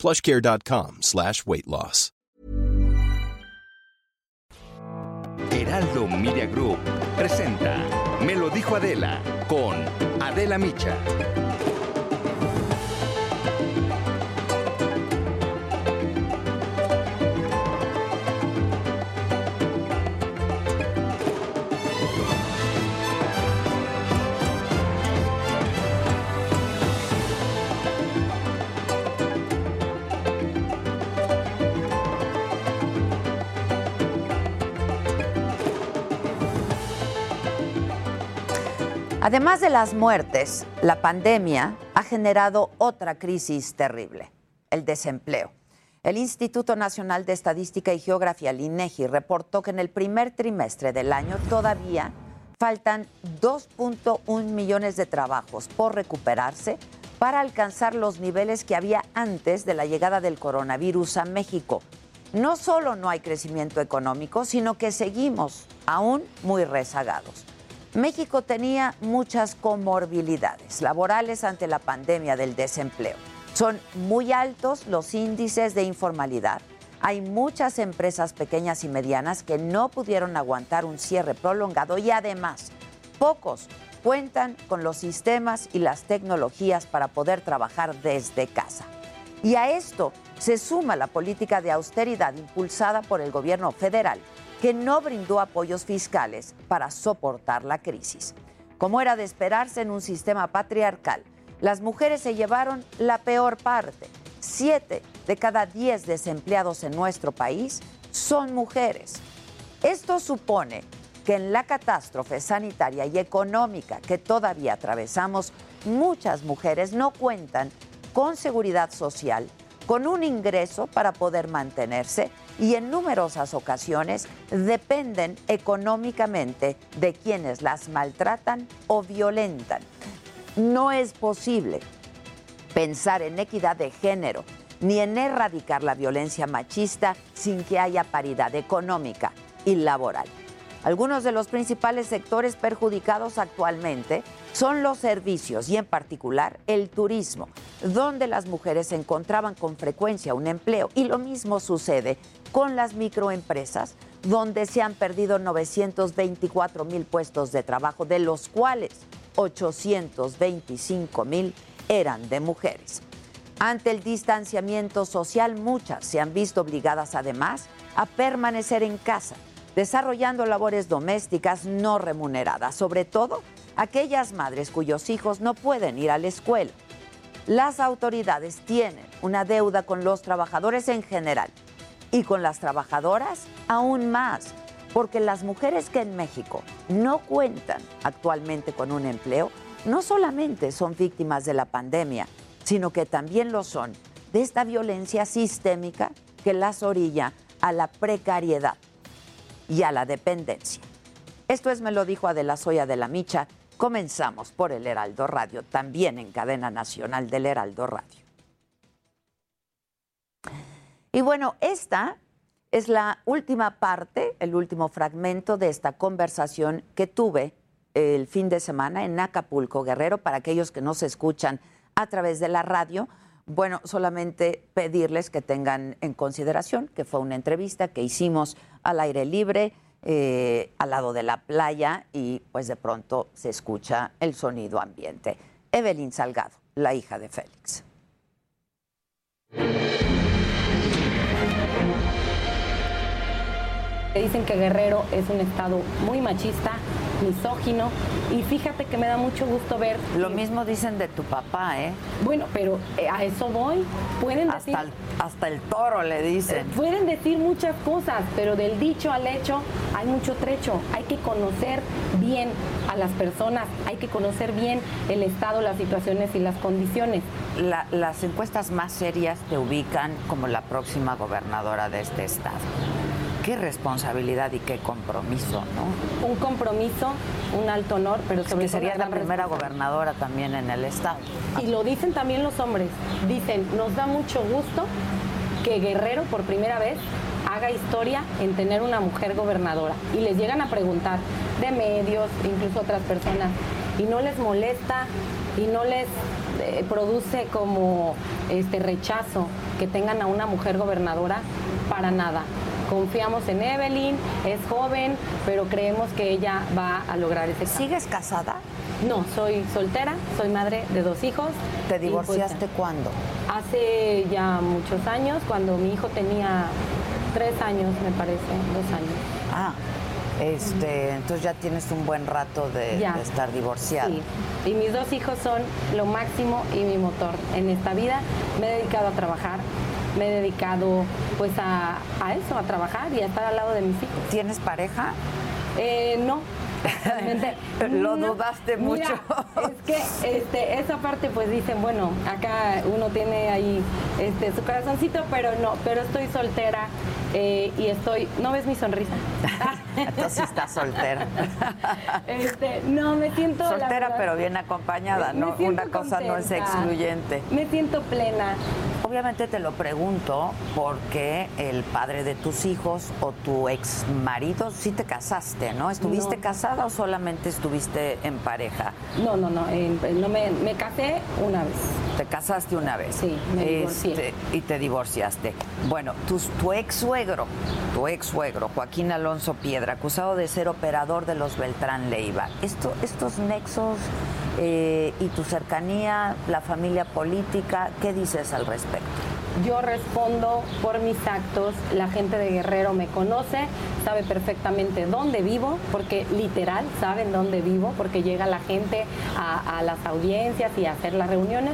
plushcare.com slash weight loss. Heraldo Media Group presenta Me lo dijo Adela con Adela Micha. Además de las muertes, la pandemia ha generado otra crisis terrible, el desempleo. El Instituto Nacional de Estadística y Geografía, el INEGI, reportó que en el primer trimestre del año todavía faltan 2.1 millones de trabajos por recuperarse para alcanzar los niveles que había antes de la llegada del coronavirus a México. No solo no hay crecimiento económico, sino que seguimos aún muy rezagados. México tenía muchas comorbilidades laborales ante la pandemia del desempleo. Son muy altos los índices de informalidad. Hay muchas empresas pequeñas y medianas que no pudieron aguantar un cierre prolongado y además pocos cuentan con los sistemas y las tecnologías para poder trabajar desde casa. Y a esto se suma la política de austeridad impulsada por el gobierno federal que no brindó apoyos fiscales para soportar la crisis. Como era de esperarse en un sistema patriarcal, las mujeres se llevaron la peor parte. Siete de cada diez desempleados en nuestro país son mujeres. Esto supone que en la catástrofe sanitaria y económica que todavía atravesamos, muchas mujeres no cuentan con seguridad social, con un ingreso para poder mantenerse y en numerosas ocasiones dependen económicamente de quienes las maltratan o violentan. No es posible pensar en equidad de género ni en erradicar la violencia machista sin que haya paridad económica y laboral. Algunos de los principales sectores perjudicados actualmente son los servicios y en particular el turismo, donde las mujeres encontraban con frecuencia un empleo. Y lo mismo sucede con las microempresas, donde se han perdido 924 mil puestos de trabajo, de los cuales 825 mil eran de mujeres. Ante el distanciamiento social, muchas se han visto obligadas además a permanecer en casa, desarrollando labores domésticas no remuneradas, sobre todo aquellas madres cuyos hijos no pueden ir a la escuela. Las autoridades tienen una deuda con los trabajadores en general y con las trabajadoras aún más, porque las mujeres que en México no cuentan actualmente con un empleo no solamente son víctimas de la pandemia, sino que también lo son de esta violencia sistémica que las orilla a la precariedad y a la dependencia. Esto es, me lo dijo Adela Soya de la Micha. Comenzamos por el Heraldo Radio, también en cadena nacional del Heraldo Radio. Y bueno, esta es la última parte, el último fragmento de esta conversación que tuve el fin de semana en Acapulco, Guerrero, para aquellos que no se escuchan a través de la radio. Bueno, solamente pedirles que tengan en consideración que fue una entrevista que hicimos al aire libre, eh, al lado de la playa, y pues de pronto se escucha el sonido ambiente. Evelyn Salgado, la hija de Félix. Dicen que Guerrero es un estado muy machista, misógino. Y fíjate que me da mucho gusto ver. Lo mismo dicen de tu papá, ¿eh? Bueno, pero eh, a eso voy. Pueden decir. Hasta el, toro le dicen. Eh, pueden decir muchas cosas, pero del dicho al hecho hay mucho trecho. Hay que conocer bien a las personas, hay que conocer bien el estado, las situaciones y las condiciones. las encuestas más serias te ubican como la próxima gobernadora de este estado. Qué responsabilidad y qué compromiso, ¿no? Un compromiso, un alto honor, pero sobre es que sería la primera gobernadora también en el estado. Y lo dicen también los hombres. Dicen, nos da mucho gusto que Guerrero por primera vez haga historia en tener una mujer gobernadora. Y les llegan a preguntar de medios, incluso otras personas, y no les molesta y no les eh, produce como este rechazo que tengan a una mujer gobernadora para nada. Confiamos en Evelyn, es joven, pero creemos que ella va a lograr ese cambio. ¿Sigues casada? No, soy soltera, soy madre de dos hijos. ¿Te pues, divorciaste cuándo? Hace ya muchos años, cuando mi hijo tenía tres años, me parece, dos años. Ah, este, entonces ya tienes un buen rato de, estar divorciada. Sí. Y mis dos hijos son lo máximo y mi motor en esta vida. Me he dedicado a trabajar, me he dedicado pues a, eso, a trabajar y a estar al lado de mis hijos. ¿Tienes pareja? Eh, no, Lo dudaste mucho. es que este, esa parte pues dicen, bueno, acá uno tiene ahí este, su corazoncito, pero no, pero estoy soltera eh, y estoy, ¿no ves mi sonrisa? Entonces estás soltera. Este, no, me siento... Soltera pero bien acompañada, ¿no? Una cosa no es excluyente. Me siento plena. Obviamente te lo pregunto porque el padre de tus hijos o tu ex marido, sí te casaste, ¿no? ¿Estuviste casada o solamente estuviste en pareja? No, no, no, no me, me, casé una vez. ¿Te casaste una vez? Sí, me divorcié. Este, y te divorciaste. Bueno, tu, tu ex suegro, tu ex suegro, Joaquín Alonso Piedra, acusado de ser operador de los Beltrán Leiva. Esto, estos nexos eh, y tu cercanía, la familia política, ¿qué dices al respecto? Yo respondo por mis actos, la gente de Guerrero me conoce, sabe perfectamente dónde vivo, porque literal saben dónde vivo, porque llega la gente a, las audiencias y a hacer las reuniones,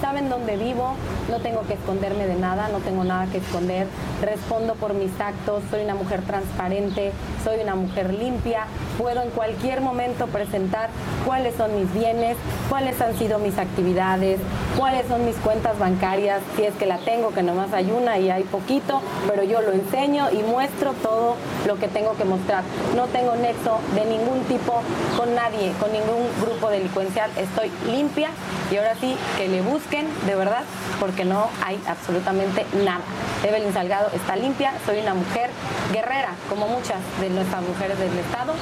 saben dónde vivo, no tengo que esconderme de nada, no tengo nada que esconder, respondo por mis actos, soy una mujer transparente, soy una mujer limpia, puedo en cualquier momento presentar cuáles son mis bienes, cuáles han sido mis actividades, cuáles son mis cuentas bancarias, si es que la tengo, que nomás hay una y hay poquito, pero yo lo enseño y muestro todo lo que tengo que mostrar. No tengo nexo de ningún tipo con nadie, con ningún grupo delincuencial, estoy limpia y ahora sí que le busquen, de verdad, porque no hay absolutamente nada. Evelyn Salgado está limpia, soy una mujer guerrera, como muchas de nuestras mujeres del Estado,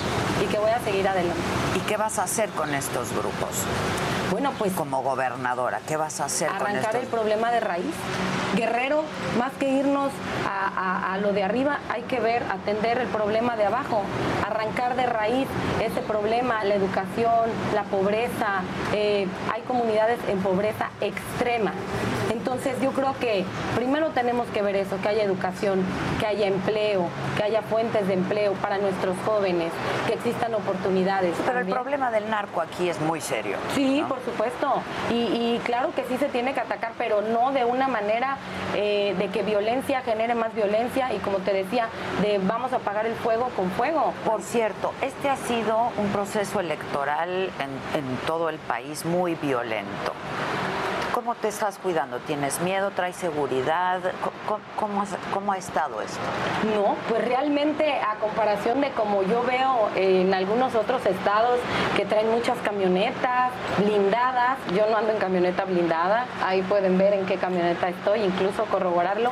y que voy a seguir adelante. ¿Y qué vas a hacer con estos grupos? Bueno, pues como gobernadora, ¿qué vas a hacer arrancar el problema de raíz. Guerrero, más que irnos a, lo de arriba, hay que ver, atender el problema de abajo, arrancar de raíz ese problema, la educación, la pobreza. Eh, hay comunidades en pobreza extrema. Entonces yo creo que primero tenemos que ver eso, que haya educación, que haya empleo, que haya fuentes de empleo para nuestros jóvenes, que existan oportunidades. Pero el problema del narco aquí es muy serio. Sí, por supuesto. Y, claro que sí se tiene que atacar, pero no de una manera eh, de que violencia genere más violencia y como te decía, de vamos a apagar el fuego con fuego. Por cierto, este ha sido un proceso electoral en todo el país muy violento. ¿Cómo te estás cuidando? ¿Tienes miedo? ¿Traes seguridad? ¿Cómo, cómo, ha estado esto? No, pues realmente a comparación de como yo veo en algunos otros estados que traen muchas camionetas blindadas, yo no ando en camioneta blindada, ahí pueden ver en qué camioneta estoy, incluso corroborarlo.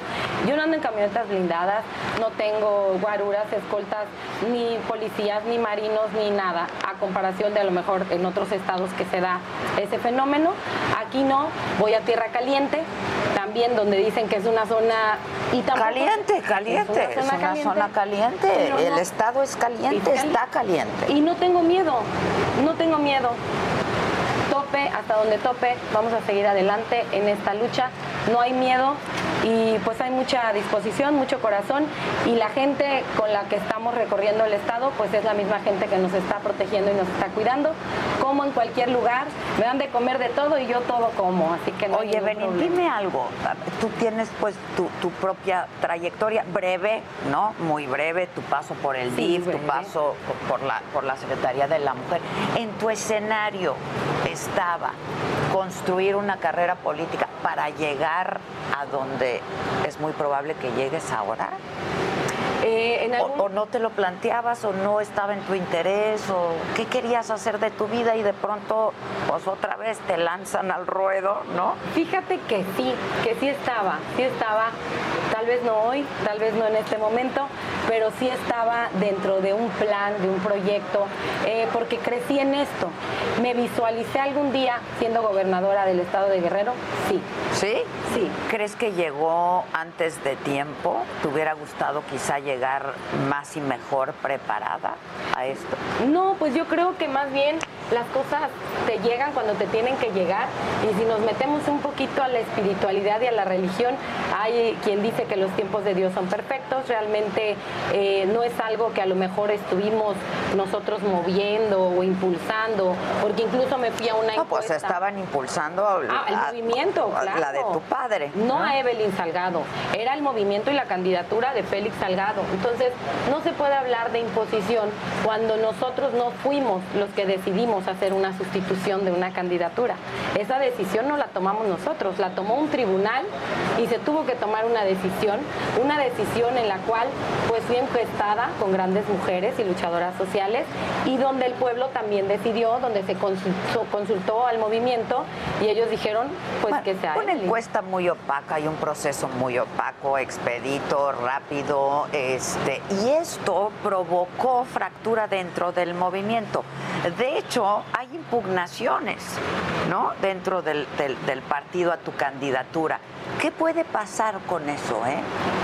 Yo no ando en camionetas blindadas, no tengo guaruras, escoltas, ni policías, ni marinos, ni nada, a comparación de a lo mejor en otros estados que se da ese fenómeno. Aquí no, voy a Tierra Caliente, también donde dicen que es una zona... Y caliente, caliente, es una zona, caliente, el estado es caliente, está caliente. Y no tengo miedo, no tengo miedo. Tope, hasta donde tope, vamos a seguir adelante en esta lucha. No hay miedo, y pues hay mucha disposición, mucho corazón y la gente con la que estamos recorriendo el estado pues es la misma gente que nos está protegiendo y nos está cuidando, como en cualquier lugar, me dan de comer de todo y yo todo como, así que no Oye, Benín, dime algo, tú tienes pues tu, propia trayectoria breve, ¿no? Muy breve, tu paso por el DIF, tu paso por la, por la Secretaría de la Mujer. En tu escenario construir una carrera política para llegar a donde es muy probable que llegues ahora? Eh, o, no te lo planteabas o no estaba en tu interés o qué querías hacer de tu vida y de pronto pues otra vez te lanzan al ruedo, ¿no? Fíjate que sí, que sí estaba, sí estaba, tal vez no hoy, tal vez no en este momento, pero sí estaba dentro de un plan, de un proyecto, eh, porque crecí en esto. ¿Me visualicé algún día siendo gobernadora del estado de Guerrero? Sí. ¿Sí? Sí. ¿Crees que llegó antes de tiempo? ¿Te hubiera gustado quizá llegar más y mejor preparada a esto? No, pues yo creo que más bien las cosas te llegan cuando te tienen que llegar y si nos metemos un poquito a la espiritualidad y a la religión, hay quien dice que los tiempos de Dios son perfectos, realmente eh, no es algo que a lo mejor estuvimos nosotros moviendo o impulsando, porque incluso me fui a una no, pues estaban impulsando ah, el movimiento, la de tu padre. No, a Evelyn Salgado, era el movimiento y la candidatura de Félix Salgado. Entonces, no se puede hablar de imposición cuando nosotros no fuimos los que decidimos hacer una sustitución de una candidatura. Esa decisión no la tomamos nosotros, la tomó un tribunal y se tuvo que tomar una decisión, una decisión en la cual pues fui encuestada con grandes mujeres y luchadoras sociales y donde el pueblo también decidió, donde se consultó, consultó al movimiento y ellos dijeron pues que sea una encuesta muy opaca y un proceso muy opaco, expedito, rápido, este y esto provocó fractura dentro del movimiento. De hecho, hay impugnaciones, ¿no? Dentro del, del partido a tu candidatura. ¿Qué puede pasar con eso, eh?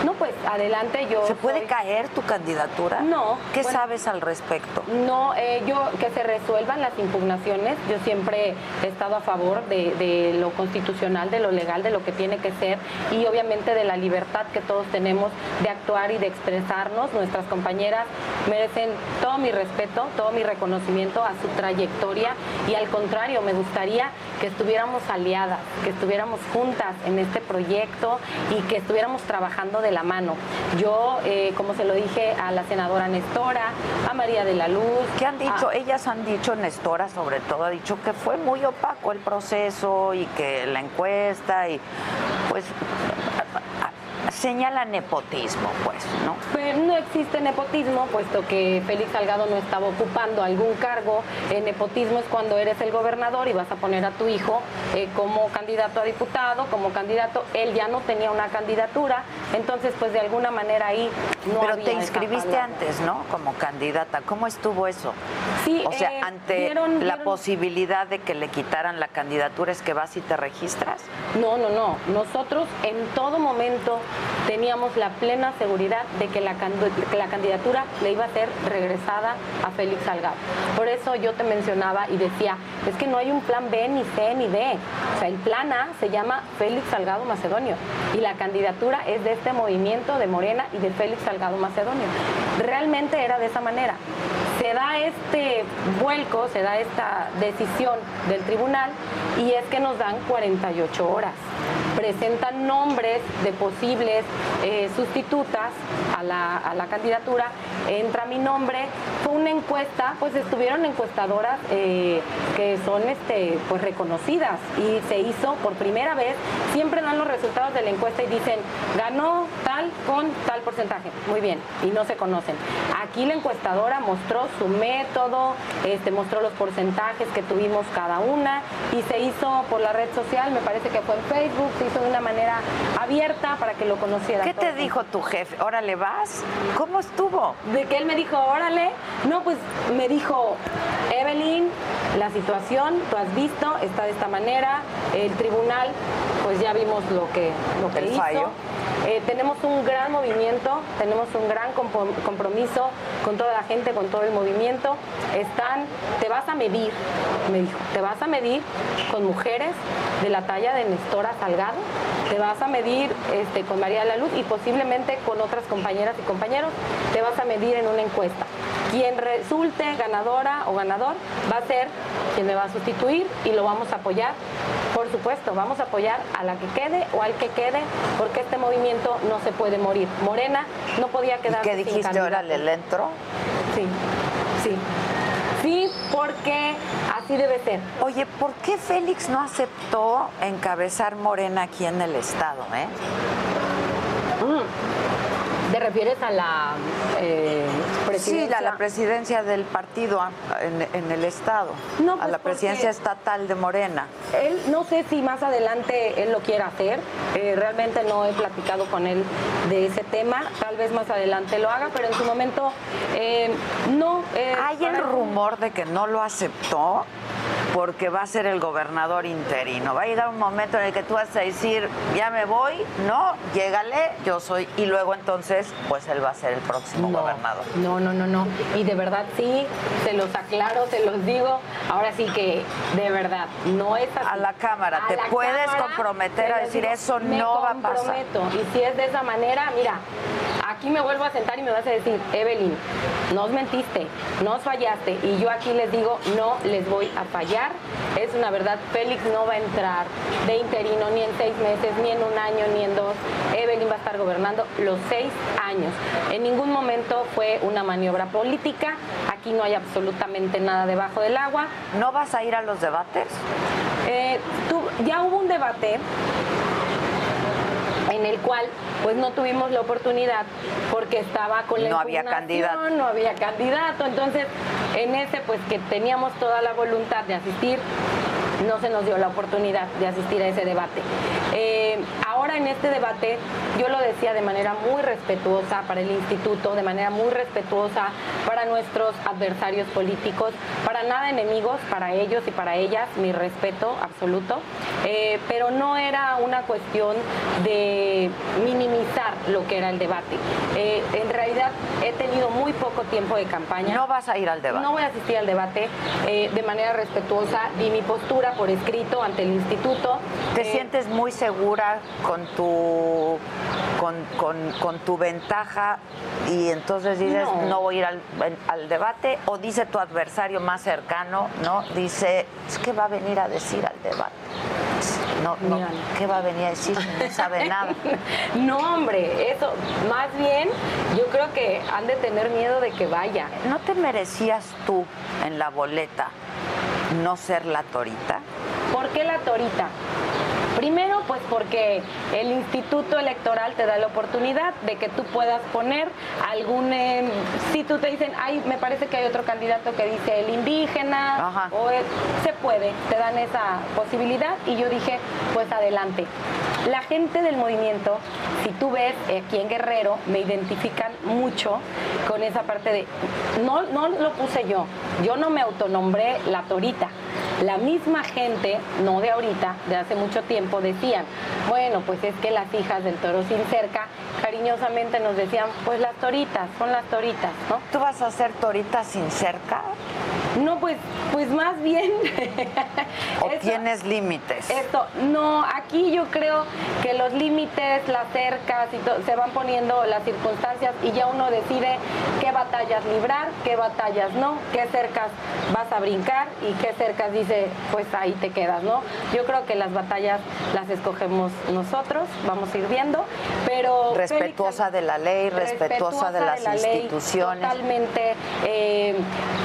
No, pues adelante yo. ¿Se puede caer tu candidatura? No. ¿Qué sabes al respecto? No, eh, yo que se resuelvan las impugnaciones. Yo siempre he estado a favor de, lo constitucional, de lo legal, de lo que tiene que ser y obviamente de la libertad que todos tenemos de actuar y de Nuestras compañeras merecen todo mi respeto, todo mi reconocimiento a su trayectoria y al contrario, me gustaría que estuviéramos aliadas, que estuviéramos juntas en este proyecto y que estuviéramos trabajando de la mano. Yo, eh, como se lo dije a la senadora Nestora, a María de la Luz. ¿Qué han dicho? Ellas han dicho, Nestora sobre todo, ha dicho que fue muy opaco el proceso y que la encuesta y pues señala nepotismo, pues, ¿no? Pero no existe nepotismo, puesto que Félix Salgado no estaba ocupando algún cargo. El nepotismo es cuando eres el gobernador y vas a poner a tu hijo eh, como candidato a diputado, como candidato. Él ya no tenía una candidatura, entonces, pues de alguna manera ahí no Pero te inscribiste antes, ¿no? Como candidata. ¿Cómo estuvo eso? Sí, o sea, eh, ante la posibilidad de que le quitaran la candidatura, ¿es que vas y te registras? No, no, no. Nosotros en todo momento teníamos la plena seguridad de que la, candidatura le iba a ser regresada a Félix Salgado. Por eso yo te mencionaba y decía, es que no hay un plan B, ni C, ni D. O sea, el plan A se llama Félix Salgado Macedonio y la candidatura es de este movimiento de Morena y de Félix Salgado Macedonio. Realmente era de esa manera. Se da este vuelco, se da esta decisión del tribunal y es que nos dan 48 horas. Presentan nombres de posibles eh, sustitutas a la, a la, candidatura, entra mi nombre, fue una encuesta, pues estuvieron encuestadoras eh, que son este, pues reconocidas y se hizo por primera vez, siempre dan los resultados de la encuesta y dicen, ganó tal con tal porcentaje, muy bien, y no se conocen. Aquí la encuestadora mostró su método, este, mostró los porcentajes que tuvimos cada una y se hizo por la red social, me parece que fue en Facebook, se hizo de una manera abierta para que lo conociera. ¿Qué te dijo tu jefe? Órale, vas. ¿Cómo estuvo? De que él me dijo, órale. No, pues me dijo, Evelyn, la situación, tú has visto, está de esta manera. El tribunal, pues ya vimos lo que, lo que el hizo. Fallo. Eh, tenemos un gran movimiento, tenemos un gran compromiso con toda la gente, con todo el movimiento. Están, te vas a medir, me dijo, te vas a medir con mujeres de la talla de Nestora Salgado, te vas a medir este, con María de la Luz y posiblemente con otras compañeras y compañeros, te vas a medir en una encuesta. Quien resulte ganadora o ganador va a ser quien me va a sustituir y lo vamos a apoyar. Por supuesto, vamos a apoyar a la que quede o al que quede, porque este movimiento no se puede morir. Morena no podía quedar. ¿Qué dijiste ahora? ¿Le entro? Sí, sí. Sí, porque así debe ser. Oye, ¿por qué Félix no aceptó encabezar Morena aquí en el Estado? Eh? Mm. ¿Te refieres a la eh, presidencia? Sí, a la presidencia del partido en, el Estado, no, a pues la presidencia estatal de Morena. Él, no sé si más adelante él lo quiera hacer, eh, realmente no he platicado con él de ese tema, tal vez más adelante lo haga, pero en su momento eh, no. Hay el rumor de que no lo aceptó porque va a ser el gobernador interino. Va a llegar un momento en el que tú vas a decir, ya me voy, no, llégale, yo soy, y luego entonces, pues él va a ser el próximo gobernador. No, no, no, no. Y de verdad sí, se los aclaro, se los digo, ahora sí que de verdad, no es así. A la cámara, te puedes comprometer a decir eso no va a pasar. Y si es de esa manera, mira, aquí me vuelvo a sentar y me vas a decir, Evelyn, nos mentiste, nos fallaste, y yo aquí les digo, no les voy a fallar es una verdad, Félix no va a entrar de interino ni en seis meses, ni en un año, ni en dos. Evelyn va a estar gobernando los seis años. En ningún momento fue una maniobra política. Aquí no hay absolutamente nada debajo del agua. ¿No vas a ir a los debates? Eh, ya hubo un debate en el cual pues no tuvimos la oportunidad porque estaba con la no había candidato no había candidato entonces en ese pues que teníamos toda la voluntad de asistir no se nos dio la oportunidad de asistir a ese debate. Eh, ahora en este debate yo lo decía de manera muy respetuosa para el instituto, de manera muy respetuosa para nuestros adversarios políticos, para nada enemigos, para ellos y para ellas, mi respeto absoluto, eh, pero no era una cuestión de minimizar lo que era el debate. Eh, en realidad he tenido muy poco tiempo de campaña. No vas a ir al debate. No voy a asistir al debate de manera respetuosa y mi postura por escrito ante el instituto. ¿Te eh, sientes muy segura con tu, con, tu ventaja y entonces dices no, voy a ir al, debate? ¿O dice tu adversario más cercano, no? Dice, es que va a venir a decir al debate. No, no, ¿qué va a venir a decir no sabe nada? no, hombre, eso, más bien, yo creo que han de tener miedo de que vaya. ¿No te merecías tú en la boleta no ser la torita? ¿Por qué la torita? Primero, pues porque el Instituto Electoral te da la oportunidad de que tú puedas poner algún... Em, si tú te dicen, ay, me parece que hay otro candidato que dice el indígena, o se puede, te dan esa posibilidad. Y yo dije, pues adelante. La gente del movimiento, si tú ves aquí en Guerrero, me identifican mucho con esa parte de... No, no lo puse yo, yo no me autonombré la torita la misma gente, no de ahorita, de hace mucho tiempo, decían, bueno, pues es que las hijas del toro sin cerca, cariñosamente nos decían, pues las toritas, son las toritas, ¿no? ¿Tú vas a ser torita sin cerca? No, pues, pues más bien. ¿O tienes límites? Esto, no, aquí yo creo que los límites, las cercas y se van poniendo las circunstancias y ya uno decide qué batallas librar, qué batallas no, qué cercas vas a brincar y qué cercas dice, pues ahí te quedas, ¿no? Yo creo que las batallas las escogemos nosotros, vamos a ir viendo, pero... Respetuosa de la ley, respetuosa, de las instituciones. totalmente eh,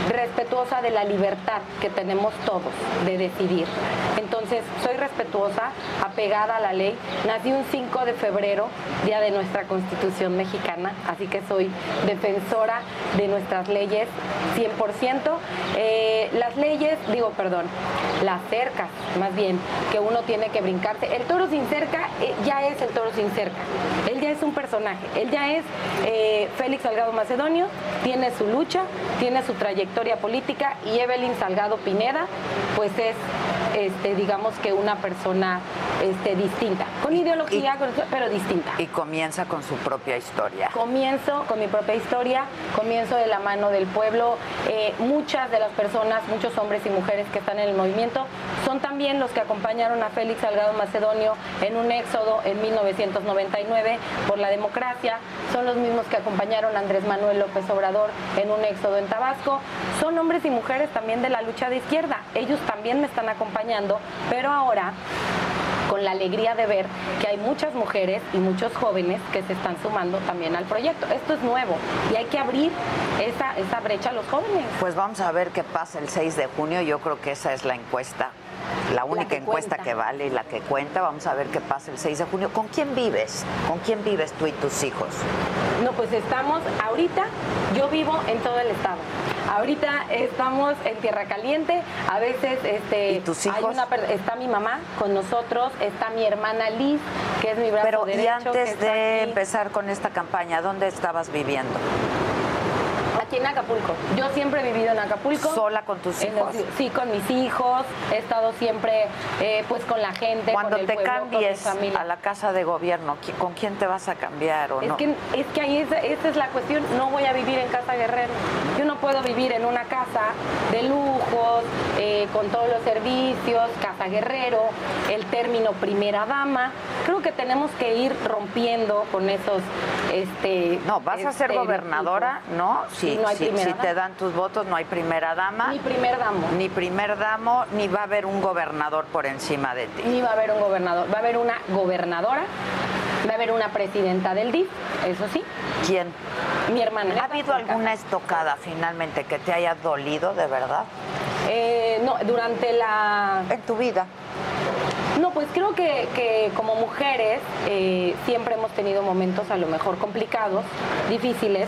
respetuosa de la libertad que tenemos todos de decidir. Entonces, soy respetuosa, apegada a la ley. Nací un 5 de febrero, día de nuestra Constitución mexicana, así que soy defensora de nuestras leyes 100%. Eh, las leyes, digo, perdón, las cercas, más bien, que uno tiene que El toro sin cerca eh, ya es el toro sin cerca. Él ya es un personaje, él ya es eh, Félix Salgado Macedonio, tiene su lucha, tiene su trayectoria política y Evelyn Salgado Pineda, pues es este, digamos que una persona este, distinta, con ideología, pero distinta. Y comienza con su propia historia. Comienzo con mi propia historia, comienzo de la mano del pueblo. Eh, muchas de las personas, muchos hombres y mujeres que están en el movimiento, son también los que acompañaron a Félix Salgado Macedonio en un éxodo en 1999 por la democracia, son los mismos que acompañaron a Andrés Manuel López Obrador en un éxodo en Tabasco, son hombres y mujeres también de la lucha de izquierda, ellos también me están acompañando, pero ahora con la alegría de ver que hay muchas mujeres y muchos jóvenes que se están sumando también al proyecto. Esto es nuevo y hay que abrir esa, esa brecha a los jóvenes. Pues vamos a ver qué pasa el 6 de junio. Yo creo que esa es la encuesta la única encuesta que vale y la que cuenta. Vamos a ver qué pasa el 6 de junio. ¿Con quién vives? ¿Con quién vives tú y tus hijos? No, pues estamos, ahorita yo vivo en todo el estado. Ahorita estamos en Tierra Caliente, a veces este, ¿Y tus hijos? está mi mamá con nosotros, está mi hermana Liz, que es mi brazo Pero, derecho. Y antes de empezar con esta campaña, ¿dónde estabas viviendo? Aquí en Acapulco. Yo siempre he vivido en Acapulco. ¿Sola con tus hijos? sí, con mis hijos. He estado siempre eh, pues con la gente. Cuando con te pueblo, cambies a la casa de gobierno, ¿con quién te vas a cambiar o es no? Que, es que ahí esa, es la cuestión. No voy a vivir en Casa Guerrero. Yo no puedo vivir en una casa de lujos, eh, con todos los servicios, Casa Guerrero, el término primera dama. Creo que tenemos que ir rompiendo con esos... Este, no, vas a ser gobernadora, ¿no? Sí, si, te dan tus votos, no hay primera dama. Ni primer damo. Ni primer damo, ni va a haber un gobernador por encima de ti. Ni va a haber un gobernador. Va a haber una gobernadora, va a haber una presidenta del DIF, eso sí. ¿Quién? Mi hermana. ¿Ha habido alguna estocada finalmente que te haya dolido de verdad? Eh, no, durante la... En tu vida. No, pues creo que, como mujeres eh, siempre hemos tenido momentos a lo mejor complicados, difíciles,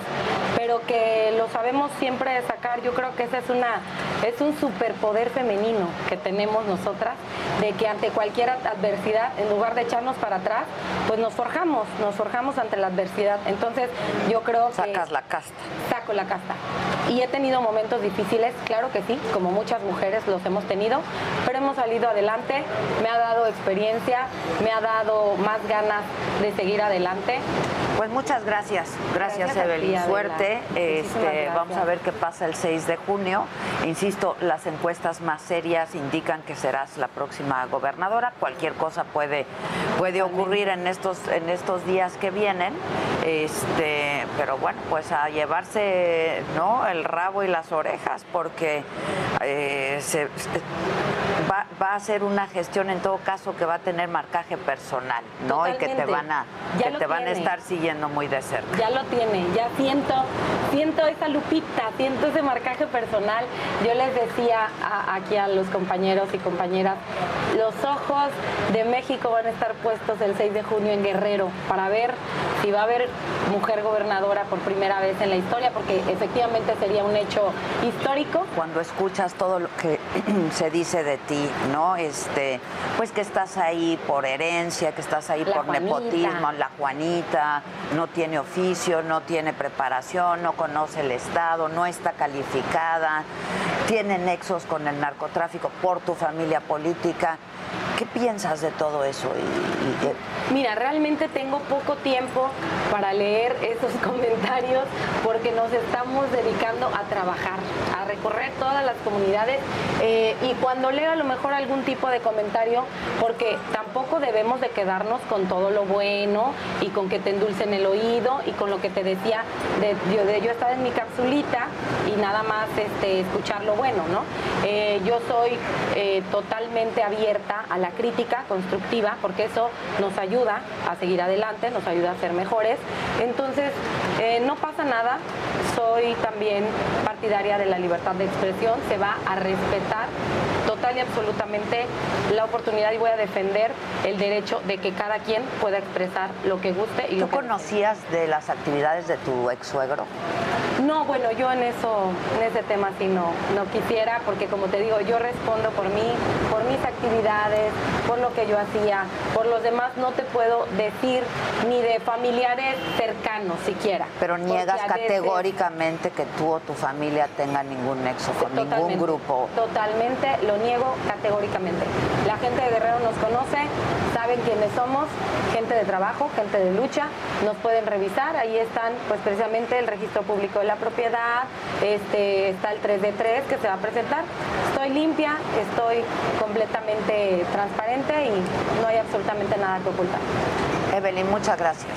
pero que lo sabemos siempre sacar. Yo creo que ese es una es un superpoder femenino que tenemos nosotras, de que ante cualquier adversidad, en lugar de echarnos para atrás, pues nos forjamos, nos forjamos ante la adversidad. Entonces, yo creo que sacas la casta. Saco la casta. Y he tenido momentos difíciles, claro que sí, como muchas mujeres los hemos tenido, pero hemos salido adelante. Me ha dado experiencia, me ha dado más ganas de seguir adelante. Pues muchas gracias, gracias, Evelyn. Suerte. Este, vamos a ver qué pasa el 6 de junio. Insisto, las encuestas más serias indican que serás la próxima gobernadora. Cualquier cosa puede, puede ocurrir en estos, en estos días que vienen. Este, pero bueno, pues a llevarse ¿no? el rabo y las orejas, porque eh, se, va, va, a ser una gestión en todo caso que va a tener marcaje personal, ¿no? Y que te van a, que te van a estar siguiendo muy de cerca. Ya lo tiene, ya siento, siento esa lupita, siento ese marcaje personal. Yo les decía aquí a los compañeros y compañeras, los ojos de México van a estar puestos el 6 de junio en Guerrero para ver si va a haber mujer gobernadora por primera vez en la historia, porque efectivamente sería un hecho histórico. Cuando escuchas todo lo que se dice de ti, ¿no? Este, pues que estás ahí por herencia, que estás ahí por nepotismo, la Juanita, no tiene oficio, no tiene preparación, no conoce el Estado, no está calificada, tiene nexos con el narcotráfico por tu familia política. ¿Qué piensas de todo eso? Mira, realmente tengo poco tiempo para leer esos comentarios porque nos estamos dedicando a trabajar, a recorrer todas las comunidades eh, y cuando leo a lo mejor algún tipo de comentario, porque tampoco debemos de quedarnos con todo lo bueno y con que te endulcen el oído y con lo que te decía de, de yo estar en mi capsulita y nada más este, escuchar lo bueno, ¿no? Eh, yo soy eh, totalmente abierta a la crítica constructiva porque eso nos ayuda a seguir adelante, nos ayuda a ser mejores. Entonces, eh, no pasa nada, soy también partidaria de la libertad de expresión, se va a respetar total y absolutamente la oportunidad y voy a defender el derecho de que cada quien pueda expresar lo que guste y ¿Tú lo que conocías de las actividades de tu ex suegro? No, bueno, yo en eso, en ese tema sí no, no quisiera, porque como te digo, yo respondo por mí, por mis actividades, por lo que yo hacía, por los demás no te puedo decir ni de familiares cercanos siquiera. Pero niegas categóricamente que tú o tu familia tengan ningún nexo con ningún grupo. Totalmente, lo niego categóricamente. La gente de Guerrero nos conoce, saben quiénes somos, gente de trabajo, gente de lucha, nos pueden revisar, ahí están pues precisamente el registro público de la propiedad, este, está el 3 d 3 que se va a presentar. Estoy limpia, estoy completamente transparente y no hay absolutamente nada que ocultar. Evelyn, muchas gracias.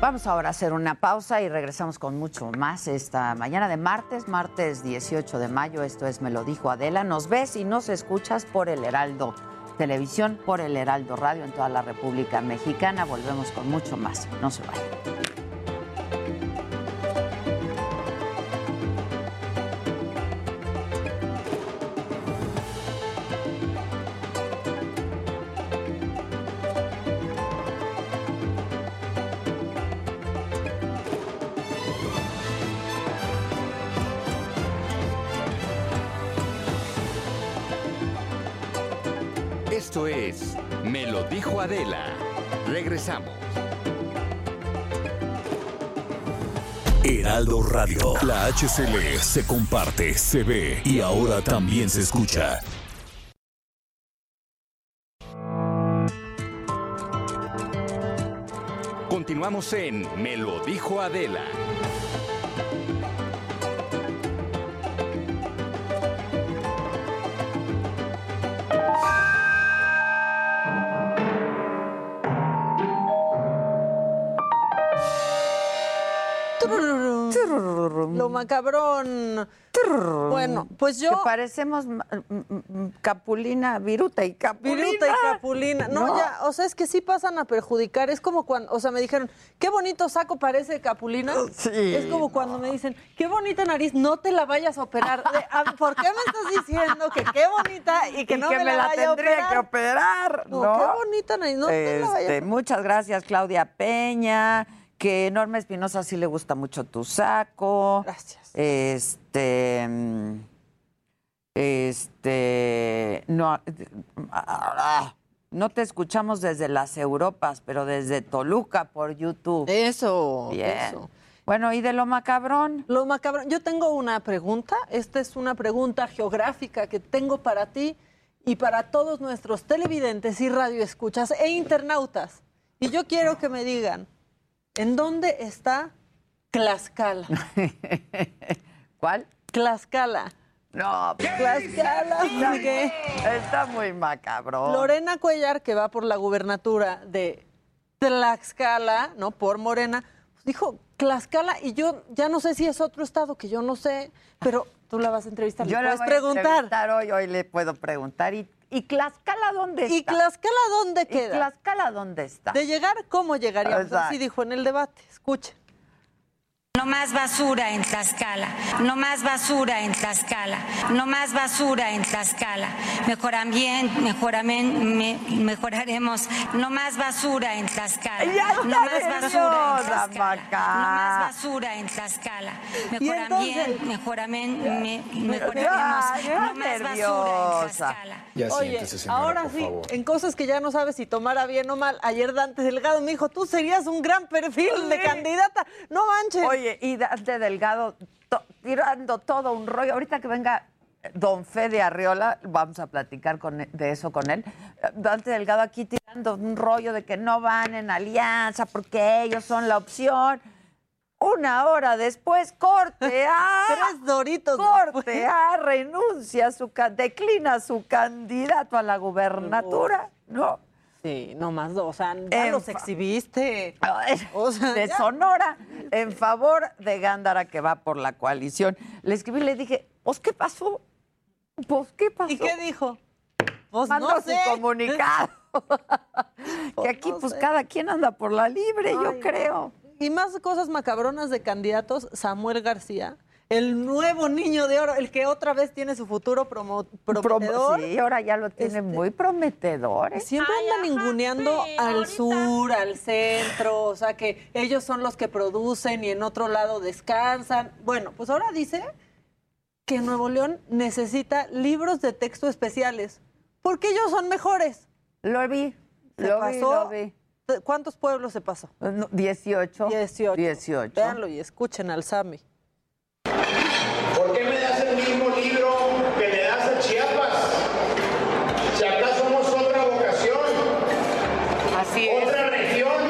Vamos ahora a hacer una pausa y regresamos con mucho más esta mañana de martes, martes 18 de mayo. Esto es Me lo dijo Adela. Nos ves y nos escuchas por el Heraldo Televisión, por el Heraldo Radio en toda la República Mexicana. Volvemos con mucho más. No se vayan. Esto es Me lo dijo Adela. Regresamos. Heraldo Radio. La HCL se comparte, se ve y ahora también se escucha. Continuamos en Me lo dijo Adela. Macabrón. Bueno, pues yo. Que parecemos Capulina, Viruta y Capulina. Viruta y Capulina. No, ya, o sea, es que sí pasan a perjudicar. Es como cuando, o sea, me dijeron, qué bonito saco parece Capulina. Sí. Es como cuando me dicen, qué bonita nariz, no te la vayas a operar. Ah, ¿Por qué me estás diciendo que qué bonita y que no me, la, vaya tendría que operar? No, qué bonita nariz, no te la vayas a este, Muchas gracias, Claudia Peña que Norma Espinosa sí le gusta mucho tu saco. Gracias. Este. Este. No. No te escuchamos desde las Europas, pero desde Toluca por YouTube. Eso. Bien. Eso. Bueno, ¿y de lo macabrón? Lo macabrón. Yo tengo una pregunta. Esta es una pregunta geográfica que tengo para ti y para todos nuestros televidentes y radioescuchas e internautas. Y yo quiero que me digan, ¿En dónde está Tlaxcala? ¿Cuál? Tlaxcala. No, Tlaxcala. ¿Qué? Está muy macabro. Lorena Cuellar, que va por la gubernatura de Tlaxcala, ¿no? Por Morena, pues dijo Tlaxcala y yo ya no sé si es otro estado que yo no sé, pero tú la vas a entrevistar, yo le puedes voy preguntar. A entrevistar hoy, hoy le puedo preguntar. ¿Y, y Tlaxcala dónde está? ¿Y Tlaxcala dónde queda? ¿Y Tlaxcala dónde está? De llegar, ¿cómo llegaríamos? Exacto. Así dijo en el debate. Escuchen. No más basura en Tlaxcala, no más basura en Tlaxcala, no más basura en Tlaxcala. Mejoramiento, mejoramiento, me- mejoraremos, no más basura en Tlaxcala, no más basura en Tlaxcala, no más basura en Tlaxcala. Entonces- Mejoramiento, mejoramiento, me- mejoraremos, ya no más basura en. Tlaxcala. Ya Oye, señora, ahora sí, favor. en cosas que ya no sabes si tomara bien o mal. Ayer Dante Delgado me dijo, tú serías un gran perfil de candidata. No manches. Oye, y Dante Delgado to- tirando todo un rollo. Ahorita que venga Don Fede Arriola, vamos a platicar con él- de eso con él. Dante Delgado aquí tirando un rollo de que no van en alianza porque ellos son la opción. Una hora después, corte A. Tres doritos. Corte. A, renuncia, su, declina su candidato a la gubernatura. No. Sí, no más dos. O sea, ya En los exhibiste. O sea, de ya. Sonora en favor de Gándara que va por la coalición. Le escribí y le dije, pues ¿qué pasó? Pues ¿qué pasó? ¿Y qué dijo? Pues no sé. comunicado. que Pues aquí no pues sé. cada quien anda por la libre, yo creo. Y más cosas macabronas de candidatos. Samuel García el nuevo niño de oro, el que otra vez tiene su futuro promo- prometedor. Sí, ahora ya lo tiene Este, muy prometedor. ¿eh? Siempre andan ninguneando al sur, al centro, o sea que ellos son los que producen y en otro lado descansan. Bueno, pues ahora dice que Nuevo León necesita libros de texto especiales, porque ellos son mejores. Lo vi, Se lo vi, pasó. lo vi. ¿Cuántos pueblos se pasó? No, 18. 18. 18. Véanlo y escuchen al Sami. ¿Por qué me das el mismo libro que le das a Chiapas? Si acá somos otra vocación, Así es. otra región,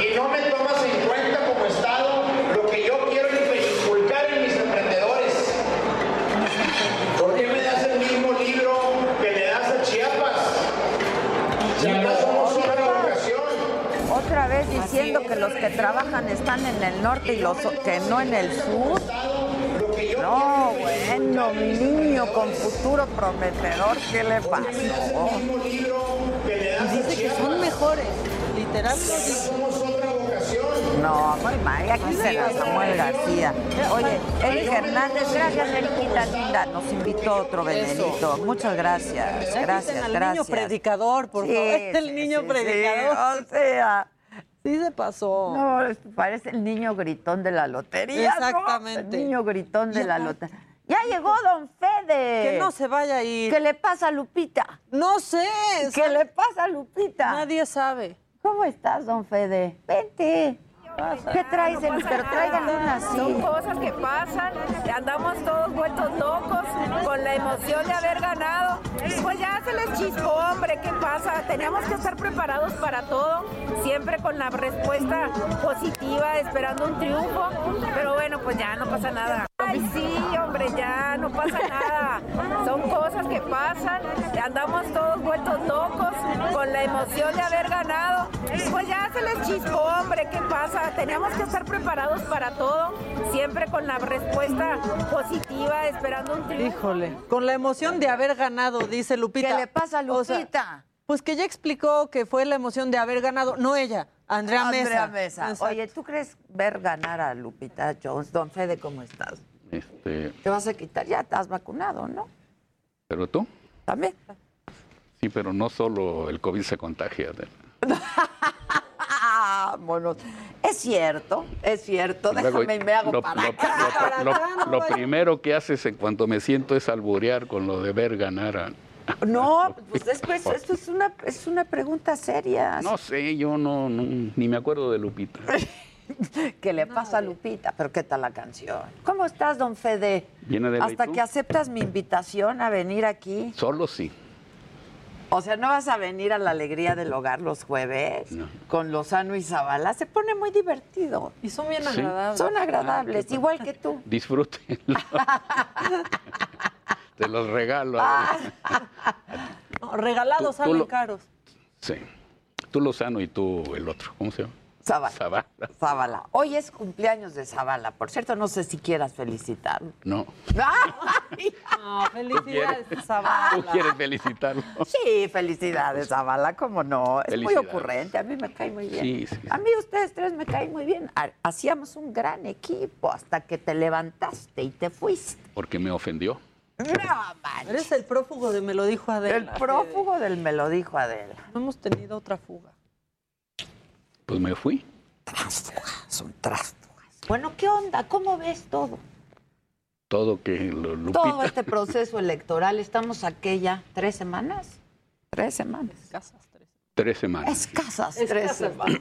y no me tomas en cuenta como Estado lo que yo quiero inculcar en mis emprendedores. ¿Por qué me das el mismo libro que le das a Chiapas? Si acá somos otra vocación. Otra vez diciendo que los que trabajan están en el norte y los que no en el sur. No, bueno, mi niño con futuro prometedor, ¿qué le pasó? Dice que son mejores. Literal lo dice. No, muy mal, aquí se la Samuel García. Oye, Eric Hernández, gracias, Eriquita linda. Nos invitó otro venenito. Muchas gracias, gracias, gracias. niño predicador, por favor. El niño predicador. o sea, Sí se pasó. no, parece el niño gritón de la lotería. ¿no? Exactamente. El niño gritón de Ya. la lotería. Ya llegó Don Fede. Que no se vaya a ir. ¿Qué le pasa a Lupita? No sé. ¿Qué ¿sabe? le pasa a Lupita? Nadie sabe. ¿Cómo estás, Don Fede? Vente. ¿Qué traes? el- Pero tráigale una Son así. cosas que pasan, andamos todos vueltos locos con la emoción de haber ganado. Pues ya se les chispó, hombre, ¿qué pasa? Teníamos que estar preparados para todo, siempre con la respuesta positiva, esperando un triunfo. Pero bueno, pues ya no pasa nada. Ay, sí, hombre, ya no pasa nada. Son cosas que pasan, andamos todos vueltos locos con la emoción de haber ganado. Pues ya se les chispó, hombre, ¿qué pasa? Teníamos que estar preparados para todo, siempre con la respuesta positiva, esperando un triunfo. Híjole. Con la emoción de haber ganado, dice Lupita. ¿Qué le pasa a O sea, Lupita? pues que ya explicó que fue la emoción de haber ganado, no ella, Andrea Mesa. Andrea Mesa. Exacto. Oye, ¿tú crees ver ganar a Lupita Jones? Don Fede, ¿cómo estás? Este, Te vas a quitar, ya estás vacunado, ¿no? pero tú, También. sí, pero no solo el COVID se contagia. Adela. Vámonos. Es cierto, es cierto. Luego, Déjame y me hago lo, para lo- acá. lo- lo- primero que haces en cuanto me siento es alburear con lo de ver ganar a... No, pues después, esto es una, es una pregunta seria. No sé, yo no, no- ni me acuerdo de Lupita. ¿Qué le pasa a Lupita? Pero ¿qué tal la canción? ¿Cómo estás, don Fede? De Hasta que aceptas mi invitación a venir aquí. Solo sí. O sea, ¿no vas a venir a la alegría del hogar los jueves? No. Con Lozano y Zavala. Se pone muy divertido. Y son bien Sí. agradables. Son agradables, igual que tú. Disfrútenlo. Te los regalo. Ah. No, regalados Tú- tú salen lo- caros. Sí. Tú Lozano y tú el otro. ¿Cómo se llama? Zavala. Zavala. Zavala. Hoy es cumpleaños de Zavala. Por cierto, no sé si quieras felicitarlo. No. ¡Ay! No, felicidades, ¿Tú Zavala. quieres felicitarlo? Sí, felicidades, Zavala, cómo no. Es muy ocurrente, a mí me cae muy bien. Sí, sí, sí. A mí ustedes tres me caen muy bien. Ha- Hacíamos un gran equipo hasta que te levantaste y te fuiste. Porque me ofendió. No. Eres el prófugo de me lo dijo Adela. El prófugo del me lo dijo Adela. No hemos tenido otra fuga. Pues me fui. Tránsfugas, son tránsfugas. Bueno, ¿qué onda? ¿Cómo ves todo? Todo que lo, Lupita. Todo este proceso electoral, estamos aquí ya tres semanas. Tres semanas. Casas tres. Tres semanas. Escasas tres Escasas semanas.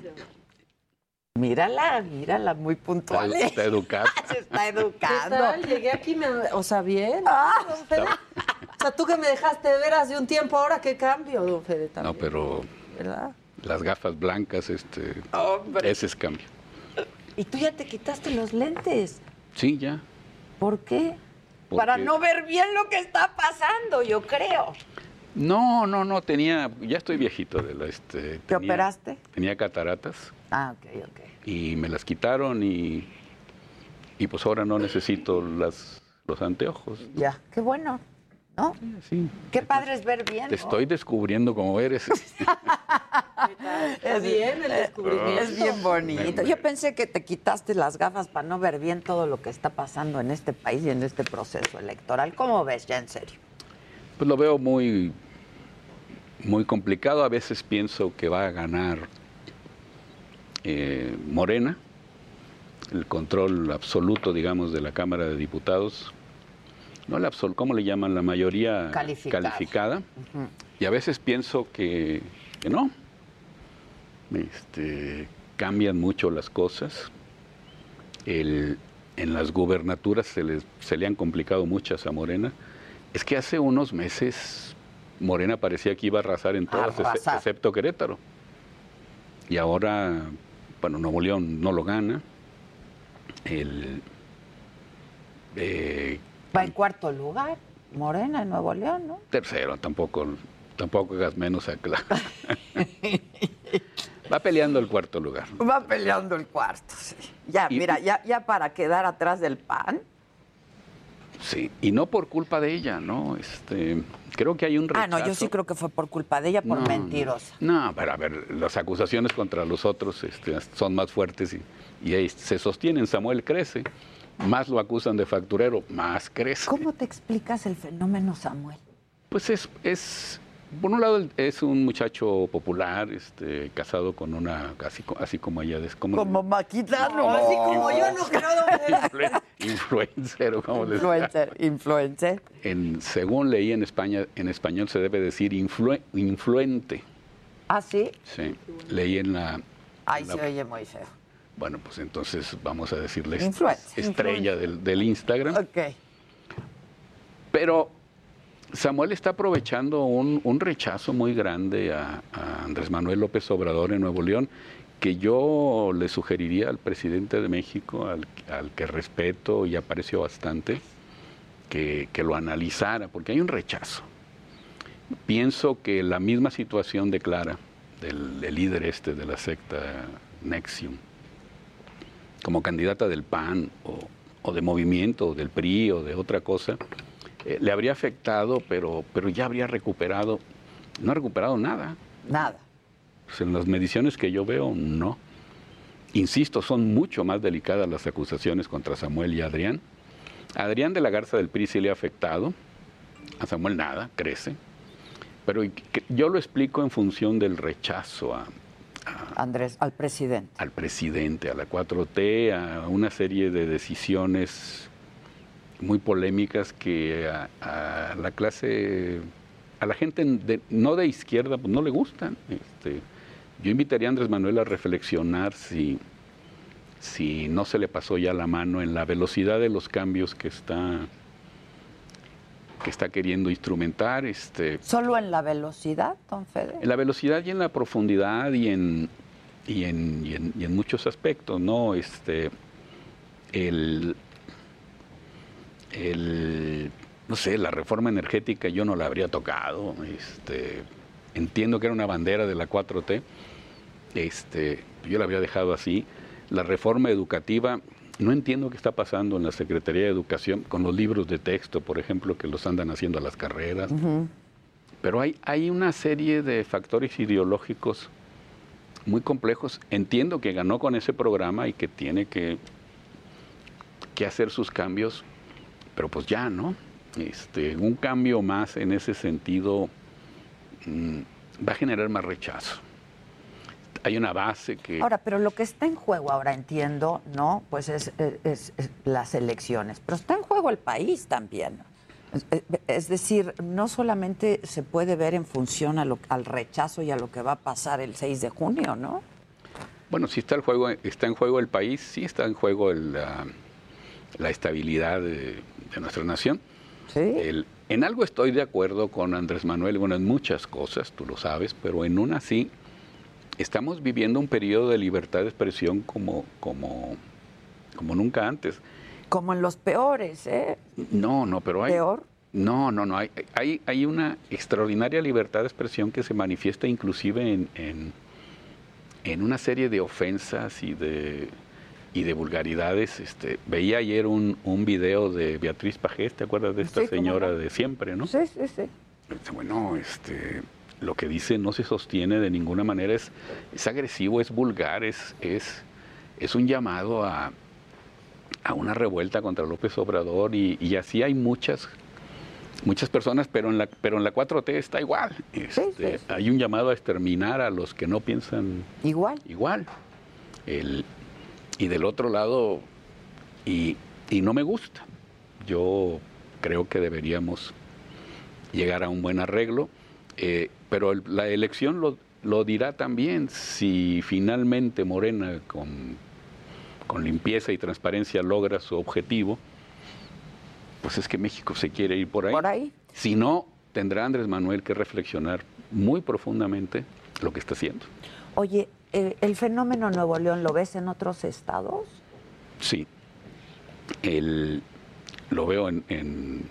Mírala, mírala, muy puntual. Está, está educado. Se está ¿Qué educando. tal? Llegué aquí, me... o sea, bien. Ah. don Fede. O sea, tú que me dejaste de ver hace un tiempo, ahora qué cambio, don Fede, No, pero ¿verdad? Las gafas blancas, este, Hombre. ese es cambio. Y tú ya te quitaste los lentes. Sí, ya. ¿Por qué? Porque- Para no ver bien lo que está pasando, yo creo. No, no, no, tenía, ya estoy viejito de la, este. ¿Te tenía- operaste? Tenía cataratas Ah, ok, ok. y me las quitaron y, y pues ahora no necesito las, los anteojos. Ya, qué bueno, ¿no? Sí, Qué padre es ver bien. te ¿no? estoy descubriendo como eres. Es bien el descubrimiento. Es bien bonito. Yo pensé que te quitaste las gafas para no ver bien todo lo que está pasando en este país y en este proceso electoral. ¿Cómo ves ya en serio? Pues lo veo muy, muy complicado. A veces pienso que va a ganar eh, Morena, el control absoluto, digamos, de la Cámara de Diputados. No el absol, ¿cómo le llaman? La mayoría Calificada. Y a veces pienso que, que no. Este, cambian mucho las cosas. El- en las gubernaturas se, les- se le han complicado muchas a Morena. Es que hace unos meses Morena parecía que iba a arrasar en todas, Arrasar. excepto Querétaro. Y ahora, bueno, Nuevo León no lo gana. El, eh, Va en cuarto lugar, Morena en Nuevo León, ¿no? tercero, tampoco, tampoco hagas menos a Va peleando el cuarto lugar. Va peleando el cuarto, sí. Ya, Y- mira, ya, ya para quedar atrás del PAN. Sí, y no por culpa de ella, ¿no? Este, creo que hay un Ah, rechazo. no, yo sí creo que fue por culpa de ella, por No, mentirosa. No, pero a ver, las acusaciones contra los otros este, son más fuertes y, y ahí se sostienen. Samuel crece, más lo acusan de facturero, más crece. ¿Cómo te explicas el fenómeno Samuel? Pues es, es, por un lado, es un muchacho popular, este, casado con una, así, así como ella, es como, Como maquitano, No. así como yo no creo. influen- influencer, o como les influencer, influencer. en, según leí en España, en español se debe decir influe- influente. ¿Ah, sí? Sí, leí en la, Ay, en la- se oye muy feo. Bueno, pues entonces vamos a decirle estrella del, del Instagram. Ok. Pero Samuel está aprovechando un, un rechazo muy grande a, a Andrés Manuel López Obrador en Nuevo León, que yo le sugeriría al presidente de México, al, al que respeto y aprecio bastante, que, que lo analizara, porque hay un rechazo. Pienso que la misma situación de Clara, del, del líder este de la secta Nexium, como candidata del PAN o, o de movimiento, o del PRI o de otra cosa, eh, le habría afectado, pero, pero ya habría recuperado, no ha recuperado nada. Nada. Pues en las mediciones que yo veo, no. Insisto, son mucho más delicadas las acusaciones contra Samuel y Adrián. A Adrián de la Garza del PRI sí le ha afectado, a Samuel nada, crece. Pero yo lo explico en función del rechazo a, Andrés, al presidente. al presidente, a la 4T, a una serie de decisiones muy polémicas que a, la clase, a la gente de- no de izquierda, pues no le gustan. Este, yo invitaría a Andrés Manuel a reflexionar si, si no se le pasó ya la mano en la velocidad de los cambios que está que está queriendo instrumentar, este, ¿Solo en la velocidad, don Fede? en la velocidad y en la profundidad y en, y en, y en, y en muchos aspectos, ¿no? Este, el, el, no sé, la reforma energética yo no la habría tocado. Este, entiendo que era una bandera de la 4T, este, yo la habría dejado así. La reforma educativa, no entiendo qué está pasando en la Secretaría de Educación con los libros de texto, por ejemplo, que los andan haciendo a las carreras. Pero hay, hay una serie de factores ideológicos muy complejos. Entiendo que ganó con ese programa y que tiene que, que hacer sus cambios, pero pues ya, ¿no? Este, un cambio más en ese sentido mm, va a generar más rechazo. Hay una base que... Ahora, pero lo que está en juego ahora, entiendo, ¿no? Pues es, es- es las elecciones, pero está en juego el país también. Es, es decir, no solamente se puede ver en función a lo- al rechazo y a lo que va a pasar el 6 de junio, ¿no? Bueno, si está, el juego, está en juego el país, sí está en juego el, la, la estabilidad de, de nuestra nación. El- en algo estoy de acuerdo con Andrés Manuel, bueno, en muchas cosas, tú lo sabes, pero en una sí, estamos viviendo un periodo de libertad de expresión como, como, como nunca antes. Como en los peores, ¿eh? No, no, pero hay... ¿Peor? No, no, no. Hay, hay, hay una extraordinaria libertad de expresión que se manifiesta inclusive en, en, en una serie de ofensas y de, y de vulgaridades. Este, veía ayer un, un video de Beatriz Pajés, ¿te acuerdas de esta Sí, señora no. de siempre, no? Sí, sí, sí. Bueno, este, lo que dice no se sostiene de ninguna manera, es, es agresivo, es vulgar, es, es, es un llamado a, a una revuelta contra López Obrador y, y así hay muchas muchas personas, pero en la, pero en la 4T está igual. Este, hay un llamado a exterminar a los que no piensan igual. Igual. El, y del otro lado, y, y no me gusta. Yo creo que deberíamos llegar a un buen arreglo, eh, pero el- la elección lo, lo dirá también si finalmente Morena con, con limpieza y transparencia logra su objetivo, pues es que México se quiere ir por ahí. Por ahí. Si no, tendrá Andrés Manuel que reflexionar muy profundamente lo que está haciendo. Oye, eh, ¿el fenómeno Nuevo León lo ves en otros estados? Sí. El- lo veo en, en,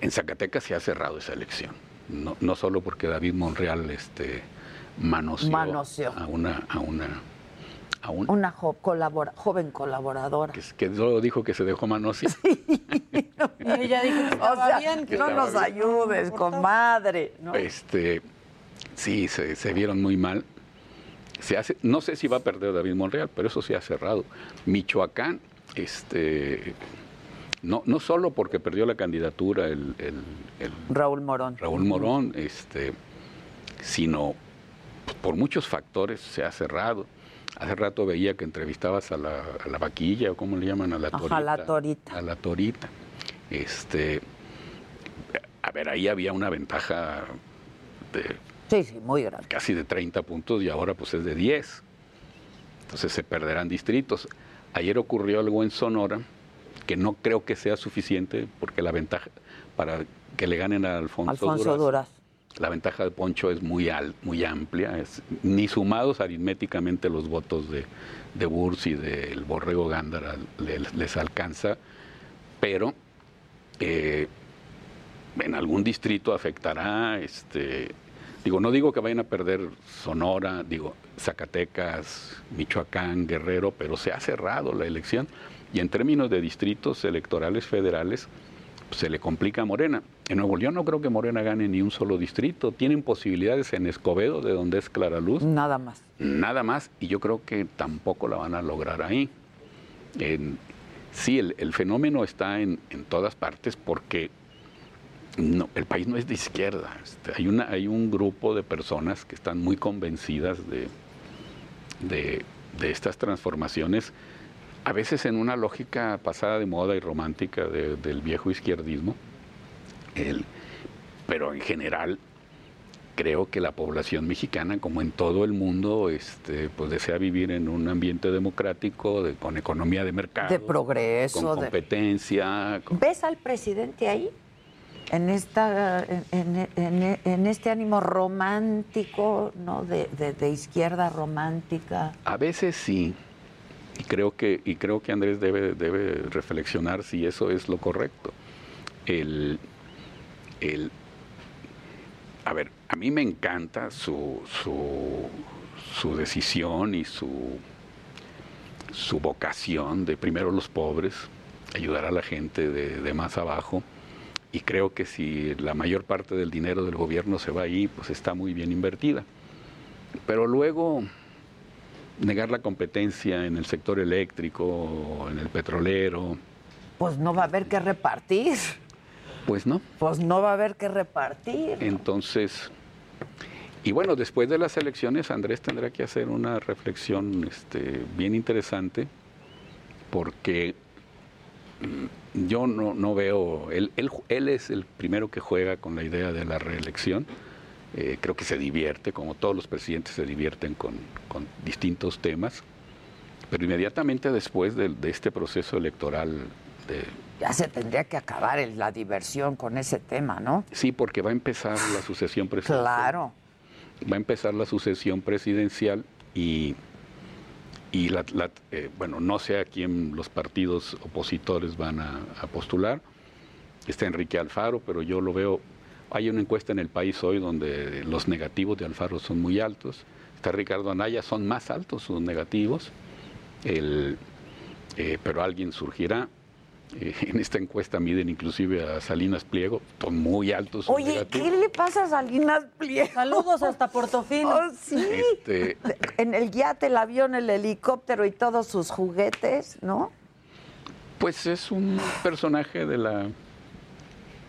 en Zacatecas se ha cerrado esa elección. No, no solo porque David Monreal este, manoseó, Manoseó. a una, a una, a un- Una jo- colabora- joven colaboradora. que solo dijo que se dejó manosear. Y ella dijo que O sea, bien. que no nos bien. ayudes, comadre. ¿no? Este, sí, se, se vieron muy mal. Se hace, no sé si va a perder David Monreal, pero eso se ha cerrado. Michoacán, este, no, no solo porque perdió la candidatura el, el- el Raúl Morón. Raúl Morón, este, sino por muchos factores se ha cerrado. Hace rato veía que entrevistabas a la, a la vaquilla, o cómo le llaman, a la Ajá, torita. la torita. A la torita. Este, a ver, ahí había una ventaja de Sí, sí, muy grande. casi de 30 puntos y ahora pues es de 10. Entonces se perderán distritos. Ayer ocurrió algo en Sonora que no creo que sea suficiente porque la ventaja para que le ganen a Alfonso, Alfonso Duras. la ventaja de Poncho es muy al, muy amplia, es, ni sumados aritméticamente los votos de, de Burs y del Borrego Gándara le- les alcanza, pero eh, en algún distrito afectará, este, digo, no digo que vayan a perder Sonora, digo, Zacatecas, Michoacán, Guerrero, pero se ha cerrado la elección y en términos de distritos electorales federales pues, se le complica a Morena. En Nuevo León no creo que Morena gane ni un solo distrito, tienen posibilidades en Escobedo, de donde es Clara Luz, Nada más. nada más, y yo creo que tampoco la van a lograr ahí. En- sí, el, el fenómeno está en, en todas partes porque no, el país no es de izquierda. Este, hay, una, hay un grupo de personas que están muy convencidas de, de, de estas transformaciones, a veces en una lógica pasada de moda y romántica de- del viejo izquierdismo, el- pero en general creo que la población mexicana, como en todo el mundo, este, pues desea vivir en un ambiente democrático, de- con economía de mercado, De progreso, con de- competencia. con- ¿Ves al presidente ahí? En, esta, en, en- en- este ánimo romántico, ¿no? De- de izquierda romántica. A veces sí, y creo que, y creo que Andrés debe, debe reflexionar si eso es lo correcto. El, el- a ver, a mí me encanta su, su, su decisión y su, su vocación de primero los pobres, ayudar a la gente de, de más abajo. Y creo que si la mayor parte del dinero del gobierno se va ahí, pues está muy bien invertida. Pero luego negar la competencia en el sector eléctrico, en el petrolero, Pues no va a haber que repartir. pues no. Pues no va a haber que repartir. Entonces, y bueno, después de las elecciones Andrés tendrá que hacer una reflexión este, bien interesante, porque mm, yo no, no veo, él, él, él es el primero que juega con la idea de la reelección, Eh, creo que se divierte, como todos los presidentes se divierten con, con distintos temas, pero inmediatamente después de, de este proceso electoral de, Ya se tendría que acabar el- la diversión con ese tema, ¿no? Sí, porque va a empezar la sucesión presidencial. Claro. Va a empezar la sucesión presidencial y, y la, la- eh, bueno, no sé a quién los partidos opositores van a, a postular. Está Enrique Alfaro, pero yo lo veo. Hay una encuesta en el país hoy donde los negativos de Alfaro son muy altos. Está Ricardo Anaya, son más altos sus negativos. El, eh, pero alguien surgirá. Eh, en esta encuesta miden inclusive a Salinas Pliego, son muy altos. sus Oye, negativos. ¿qué le pasa a Salinas Pliego? Saludos hasta Portofino. Oh, sí. Este, En el yate, el avión, el helicóptero y todos sus juguetes, ¿no? pues es un personaje de la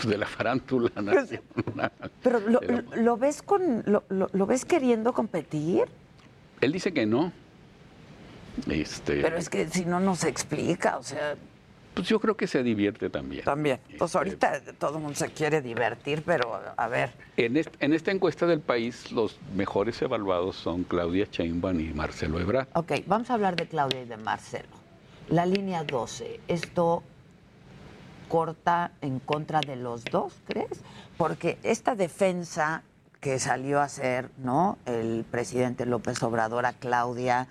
de la farándula nacional. Pero lo, ves con lo, lo- ves queriendo competir, Él dice que no. Este, pero es que si no no se explica, o sea, pues yo creo que se divierte también. también. Pues Este, ahorita todo el mundo se quiere divertir, pero a ver, En, est- en esta encuesta del país, los mejores evaluados son Claudia Sheinbaum y Marcelo Ebrard. ok, vamos a hablar de Claudia y de Marcelo. La línea 12, esto corta en contra de los dos, ¿crees? Porque esta defensa que salió a hacer, ¿no? El presidente López Obrador a Claudia,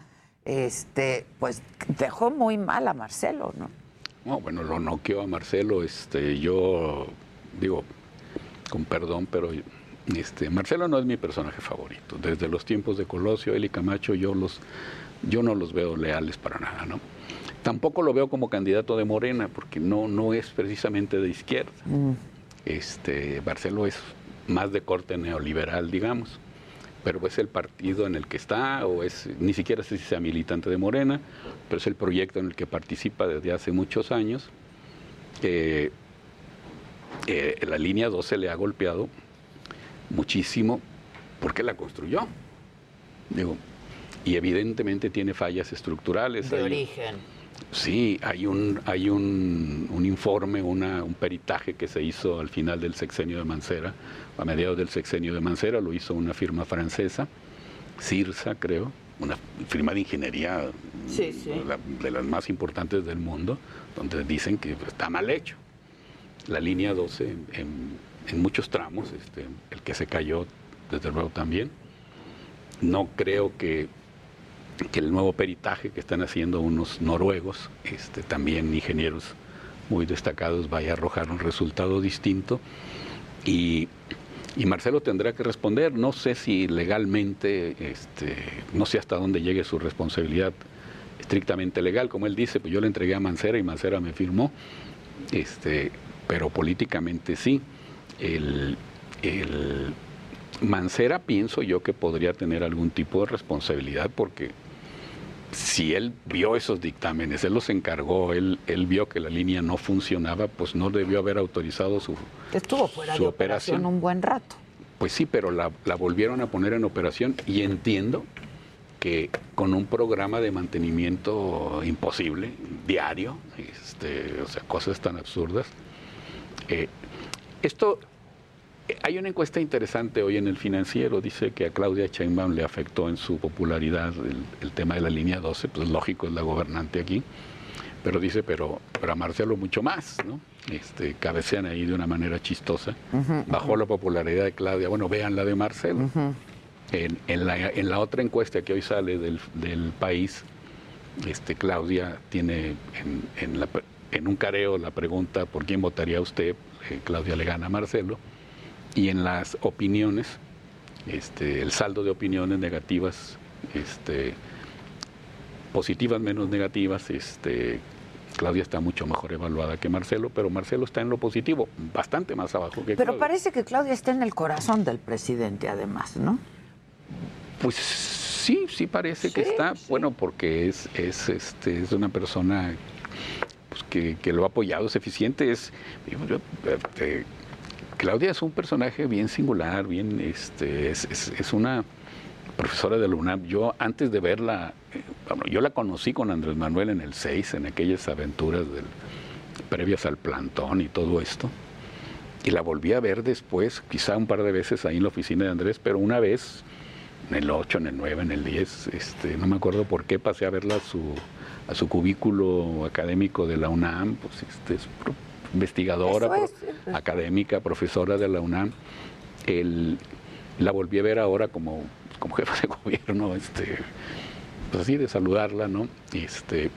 este, pues dejó muy mal a Marcelo, ¿no? No, bueno, lo noqueó a Marcelo. Este, yo digo, con perdón, pero este, Marcelo no es mi personaje favorito. Desde los tiempos de Colosio, él y Camacho, yo los, yo no los veo leales para nada, ¿no? Tampoco lo veo como candidato de Morena, porque no, no es precisamente de izquierda. Este, Marcelo es más de corte neoliberal, digamos, pero es el partido en el que está, o es, ni siquiera sé si sea militante de Morena, pero es el proyecto en el que participa desde hace muchos años. Eh, eh, la línea 12 le ha golpeado muchísimo porque la construyó. Digo, y evidentemente tiene fallas estructurales. De Hay- origen. Sí, hay un, hay un, un informe, una- un peritaje que se hizo al final del sexenio de Mancera, a mediados del sexenio de Mancera, lo hizo una firma francesa, Cirsa creo, una firma de ingeniería Sí, sí. de la- de las más importantes del mundo, donde dicen que está mal hecho. La línea 12 en, en- en muchos tramos, este, el que se cayó desde luego también. No creo que que el nuevo peritaje que están haciendo unos noruegos, este, también ingenieros muy destacados, vaya a arrojar un resultado distinto. Y, y Marcelo tendrá que responder. No sé si legalmente, este, no sé hasta dónde llegue su responsabilidad estrictamente legal. Como él dice, pues yo le entregué a Mancera y Mancera me firmó. Este, pero políticamente sí. El, Mancera pienso yo que podría tener algún tipo de responsabilidad porque si él vio esos dictámenes, él los encargó, él, él vio que la línea no funcionaba, pues no debió haber autorizado su... Estuvo fuera Su de operación operación. un buen rato. Pues sí, pero la, la volvieron a poner en operación y entiendo que con un programa de mantenimiento imposible, diario, este, o sea, cosas tan absurdas. Eh, esto, hay una encuesta interesante hoy en el financiero, dice que a Claudia Sheinbaum le afectó en su popularidad el, el tema de la línea 12, pues lógico, es la gobernante aquí, pero dice, pero, pero a Marcelo mucho más, ¿no? Este, cabecean ahí de una manera chistosa. Bajó la popularidad de Claudia, bueno, vean la de Marcelo. En, en la, en la otra encuesta que hoy sale del, del país, este, Claudia tiene en, en, la en un careo la pregunta por quién votaría usted, eh, Claudia le gana a Marcelo, y en las opiniones, este, el saldo de opiniones negativas, este, positivas menos negativas, este, Claudia está mucho mejor evaluada que Marcelo, pero Marcelo está en lo positivo, bastante más abajo que Pero Claudia. parece que Claudia está en el corazón del presidente, además, ¿no? Pues sí, sí parece que está, bueno, porque es, es, este, es una persona pues, que, que lo ha apoyado, es eficiente, es este, Claudia es un personaje bien singular, bien, este, es, es- es una profesora de la UNAM. Yo antes de verla, eh, bueno, yo la conocí con Andrés Manuel en el 6, en aquellas aventuras del- previas al plantón y todo esto. Y la volví a ver después, quizá un par de veces ahí en la oficina de Andrés, pero una vez en el 8, en el 9, en el 10, este, no me acuerdo por qué pasé a verla a su, a su cubículo académico de la UNAM, pues este, es investigadora, Eso es, pro- académica, profesora de la UNAM. El- la volví a ver ahora como, como jefa de gobierno, este, pues así de saludarla, ¿no? Este,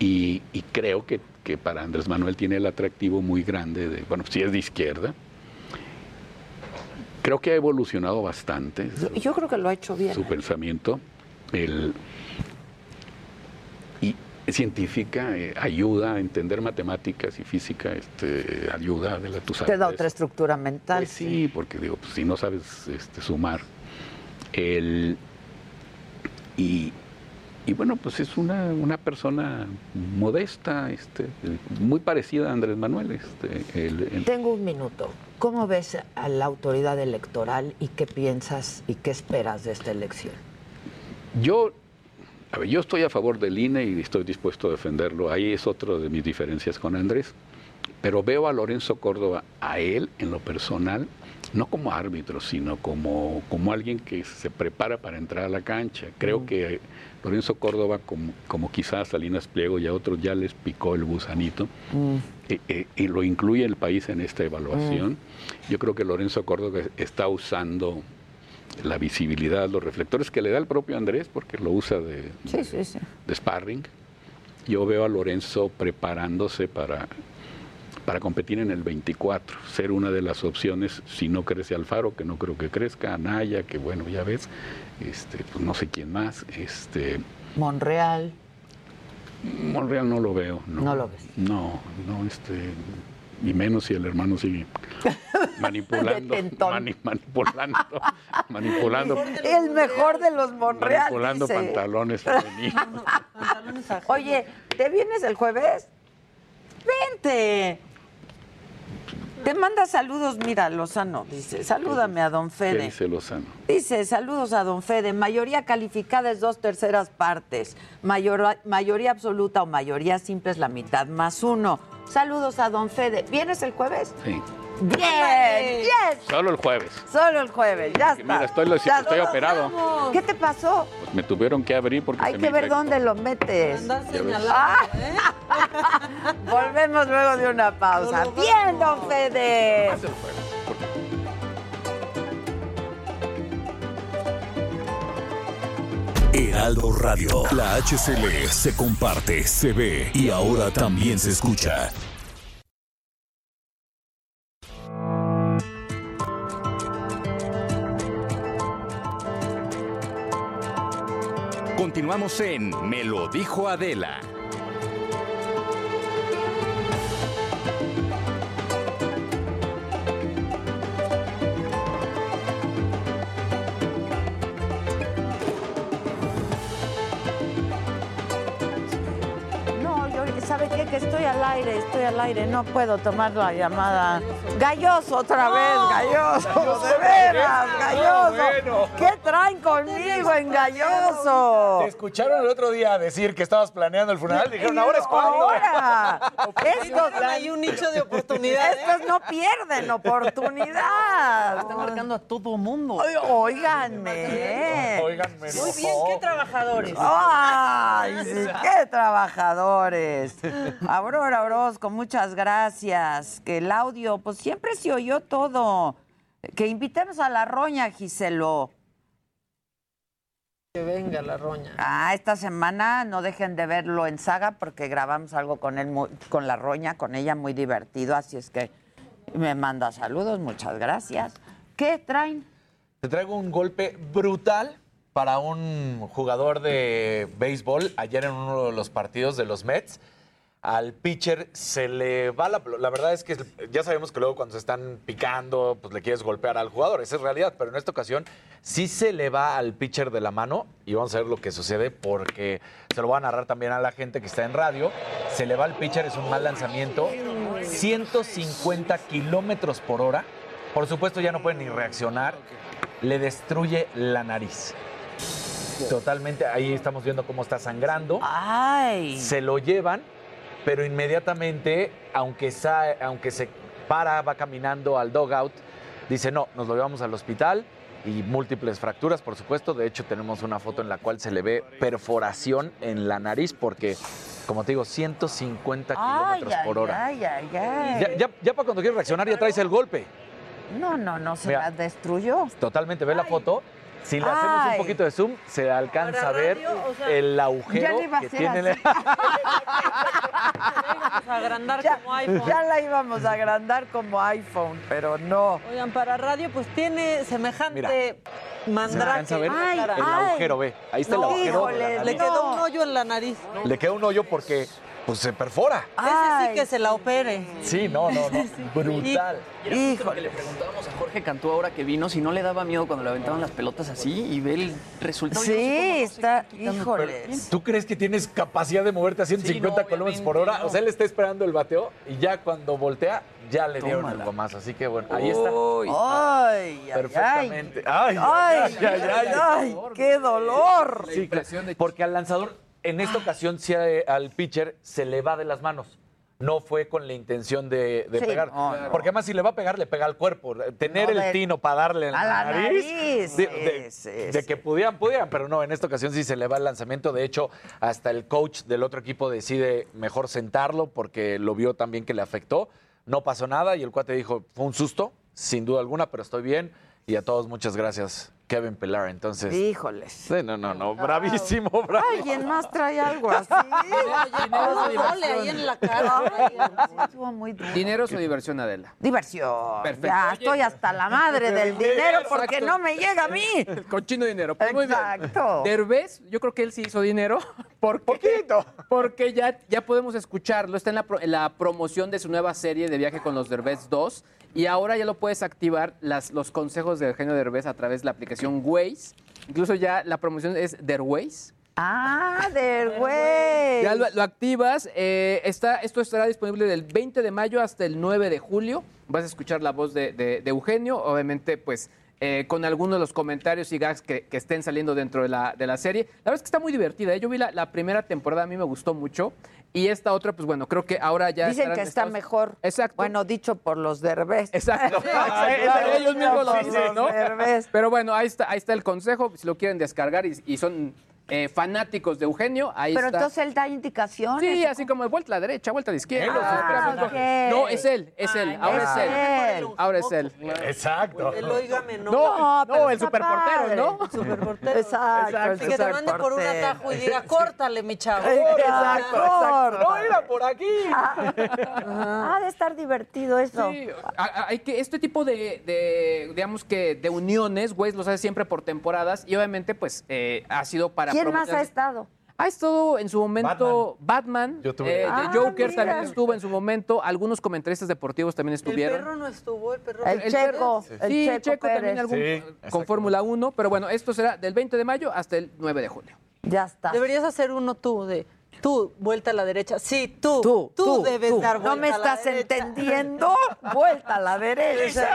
y, y creo que, que para Andrés Manuel tiene el atractivo muy grande de, bueno, si es de izquierda, creo que ha evolucionado bastante Yo, yo creo que lo ha hecho bien. su pensamiento. El, científica, eh, ayuda a entender matemáticas y física, este, ayuda de la sabes Te da otra estructura mental. Pues sí, porque digo, pues, si no sabes este, sumar. El, y, y bueno, pues es una, una persona modesta, este, muy parecida a Andrés Manuel. Este, el- el- Tengo un minuto. ¿Cómo ves a la autoridad electoral y qué piensas y qué esperas de esta elección? Yo, a ver, yo estoy a favor del INE y estoy dispuesto a defenderlo. Ahí es otra de mis diferencias con Andrés. Pero veo a Lorenzo Córdoba, a él en lo personal, no como árbitro, sino como, como alguien que se prepara para entrar a la cancha. Creo que Lorenzo Córdoba, como, como quizás Salinas Pliego y a otros ya les picó el gusanito, eh, eh, y lo incluye el país en esta evaluación. Yo creo que Lorenzo Córdoba está usando la visibilidad, los reflectores que le da el propio Andrés, porque lo usa de, Sí, sí, sí. de sparring. Yo veo a Lorenzo preparándose para, para competir en el 24, ser una de las opciones, si no crece Alfaro, que no creo que crezca, Anaya, que bueno, ya ves, este, pues no sé quién más, este, Monreal. Monreal no lo veo. No, No lo ves. No, no, este, y menos si el hermano sigue manipulando, mani- manipulando, manipulando, El mejor de los Monreal. manipulando dice. pantalones femeninos. Oye, ¿te vienes el jueves? Vente. Te manda saludos, mira, Lozano, dice, salúdame a don ¿Qué Fede. dice Lozano? Dice, saludos a don Fede, mayoría calificada es dos terceras partes, Mayor- mayoría absoluta o mayoría simple es la mitad más uno. Saludos a don Fede. ¿Vienes el jueves? Sí. Bien, bien. Solo el jueves. Solo el jueves, ya está. Mira, estoy, lo- Ya estoy está. operado. ¿Qué te pasó? Pues me tuvieron que abrir porque Hay se que me ver infectó. dónde lo metes. Ah. ¿eh? Volvemos luego de una pausa. Bien, don Fede. Heraldo Radio. La HCL se comparte, se ve y ahora también se escucha. Continuamos en Me lo dijo Adela. Aire, estoy al aire, no puedo tomar la llamada. Galloso otra vez, galloso, de veras, galloso. ¿Qué traen conmigo en galloso? Te escucharon el otro día decir que estabas planeando el funeral. Dijeron, ahora es cuando. Ahora. Estos, Hay un nicho de oportunidad. estos no pierden oportunidad. Están marcando a todo mundo. Óiganme. Óiganme, Muy bien, qué trabajadores. ¡Ay, sí, qué trabajadores! Aurora Orozco, muchas gracias. Que el audio, pues siempre se oyó todo. Que invitemos a la roña, Giselo. Que venga la roña. Ah, esta semana no dejen de verlo en saga porque grabamos algo con él, muy- con la roña, con ella muy divertido, así es que me manda saludos, muchas gracias. ¿Qué traen? Te traigo un golpe brutal para un jugador de béisbol ayer en uno de los partidos de los Mets. Al pitcher se le va la... La verdad es que ya sabemos que luego cuando se están picando, pues le quieres golpear al jugador. Esa es realidad, pero en esta ocasión sí se le va al pitcher de la mano y vamos a ver lo que sucede porque se lo voy a narrar también a la gente que está en radio. Se le va al pitcher, es un mal lanzamiento. 150 kilómetros por hora. Por supuesto ya no puede ni reaccionar. Le destruye la nariz. Totalmente, ahí estamos viendo cómo está sangrando. ¡Ay! Se lo llevan, pero inmediatamente, aunque, sa- aunque se para, va caminando al dogout, dice, no, nos lo llevamos al hospital y múltiples fracturas, por supuesto. De hecho, tenemos una foto en la cual se le ve perforación en la nariz porque, como te digo, 150 Ay, kilómetros por hora. ay, ay, ay. Ya, ya, ya para cuando quieres reaccionar ya traes el golpe. No, no, no, se Mira. la destruyó. Totalmente, ve la foto. Si le hacemos un poquito de zoom, se alcanza a ver radio, o sea, el ya agujero le iba a que hacer tiene. así. Vamos a agrandar Ya, como iPhone. ya la íbamos a agrandar como iPhone, pero no. Oigan, para radio, pues tiene semejante Mandrake. alcanza a ver? Ay, el ay. agujero, ve. Ahí está el agujero. la híjole, le quedó un hoyo en la nariz. Le queda un hoyo porque pues se perfora. Ese sí que se la opere. Sí, no, no, no. Brutal. Y era justo lo que le preguntábamos a Jorge Cantú ahora que vino, si no le daba miedo cuando le aventaban las pelotas así y ve el resultado. Sí, está, híjole. ¿Tú crees que tienes capacidad de moverte a 150 no, kilómetros por hora? no. O sea, él está esperando el bateo y ya cuando voltea, ya le dieron Tómala. el gomazo. Así que bueno, ahí está. Uy. Ay, ay, Perfectamente. Ay, Ay, ay, ay, ay, ay, qué dolor. Sí, porque al lanzador, en esta ocasión, sí al pitcher se le va de las manos. No fue con la intención de, de Sí, pegar. no, no. Porque además, si le va a pegar, le pega al cuerpo. Tener No, el tino para darle en a la nariz. nariz, De, de- sí, de sí. que pudieran, pudieran, pero no, en esta ocasión sí se le va el lanzamiento. De hecho, hasta el coach del otro equipo decide mejor sentarlo porque lo vio también que le afectó. No pasó nada y el cuate dijo, fue un susto, sin duda alguna, pero estoy bien. Y a todos muchas gracias, Kevin Pilar. Entonces, Híjoles. Sí, no, no, no, bravísimo, bravísimo. ¿Alguien más trae algo así? Ahí en la cara. Estuvo muy duro. ¿Dineros o diversión, Adela? Diversión. Perfecto. Ya estoy hasta la madre del dinero porque Exacto. no me llega a mí. El cochino dinero. Pues muy bien. Exacto. Derbez, yo creo que él sí hizo dinero. ¿Por Poquito. Porque ya, ya podemos escucharlo. Está en la, pro- en la promoción de su nueva serie de Viaje con los Derbez 2. Y ahora ya lo puedes activar las, los consejos del genio Derbez a través de la aplicación Waze. Incluso ya la promoción es Derways. Ah, del güey. Ya lo, lo activas. eh, está, esto estará disponible del 20 de mayo hasta el 9 de julio. Vas a escuchar la voz de, de- de Eugenio, obviamente, pues. eh, con algunos de los comentarios y gags que, que estén saliendo dentro de la, de la serie. La verdad es que está muy divertida. ¿eh? Yo vi la, la primera temporada, a mí me gustó mucho. Y esta otra, pues bueno, creo que ahora ya. Dicen que está Estados- mejor. Exacto. Bueno, dicho por los derbés. Exacto. claro, ellos mismos lo dicen, los ¿no? Derbez. Pero bueno, ahí está, ahí está el consejo. Si lo quieren descargar y, y son eh, fanáticos de Eugenio, ahí Pero está. entonces él da indicaciones. Sí, así como de vuelta a la derecha, vuelta a la izquierda. Ah, sí. No, es él, es él. Ay, Ahora es él. él. Ahora es él. Exacto. El óigame, no. No, pero no, el superportero, padre. ¿no? El superportero. Exacto, que te mande por un atajo y diga, córtale, mi chavo. Exacto, exacto. No, era por aquí. Ha de estar divertido eso. Sí, hay que este tipo de, de, digamos que de uniones, Waze los hace siempre por temporadas y obviamente pues eh, ha sido para ¿Quién más ha estado? Ha estado en su momento Batman, Yo tuve- eh, Ah, Joker mira. también estuvo en su momento, algunos comentaristas deportivos también El estuvieron. perro no estuvo, el perro. El Checo, el sí, Checo Checo también Pérez. algún- Sí, con. Fórmula 1, pero bueno, esto será del 20 de mayo hasta el 9 de julio. Ya está. Deberías hacer uno tú de tú, vuelta a la derecha. Sí, tú. Tú, tú, debes tú. dar vuelta ¿No me a la estás derecha. entendiendo? Vuelta a la derecha.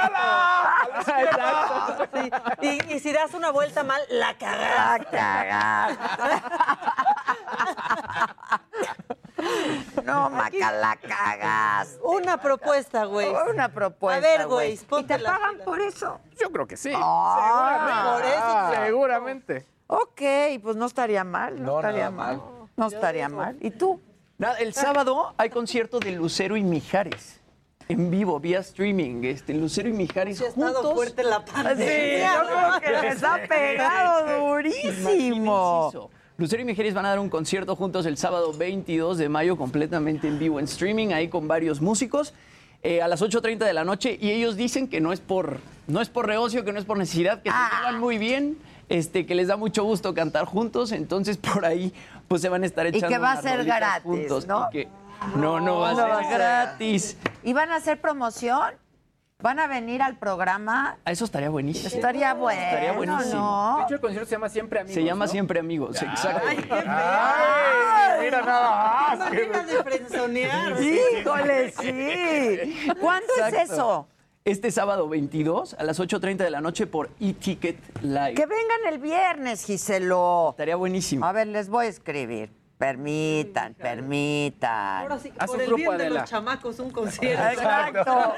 Sí, Y, y si das una vuelta mal, la cagás. La cagaste. No, Maca, la cagas. Una propuesta, güey. Una propuesta. A ver, güey. ¿Y te pagan por eso? Yo creo que sí. Ah, Por eso. Seguramente. Ok, pues no estaría mal, no, No, estaría nada mal. mal. No estaría mal. ¿Y tú? Nada, el sábado hay concierto de Lucero y Mijares. En vivo, vía streaming. Este, Lucero y Mijares Sí ha estado juntos. fuerte la Sí, pandemia. yo creo que les ha pegado durísimo. Lucero y Mijares van a dar un concierto juntos el sábado 22 de mayo, completamente en vivo en streaming, ahí con varios músicos. eh, a las 8.30 de la noche y ellos dicen que no es por no es por negocio, que no es por necesidad, que Ah. se llevan muy bien, este, que les da mucho gusto cantar juntos, entonces por ahí pues se van a estar Y echando que va a ser gratis, juntos, ¿no? y que- no, no va a No ser va a ser gratis. ¿Y van a hacer promoción? ¿Van a venir al programa? Ah, Eso estaría buenísimo. Estaría bueno, Estaría buenísimo. De hecho, el concierto se llama Siempre Amigos. Se llama ¿no? Siempre Amigos, exacto. Ay, mira nada más. De frenzonear. Híjole, sí. ¿Cuándo es eso? Este sábado 22 a las 8.30 de la noche por eTicket Live. Que vengan el viernes, Giselo. Estaría buenísimo. A ver, les voy a escribir. Permitan, permitan. Ahora sí, que Haz por un el grupo, bien de Adela. los chamacos, un concierto. Exacto.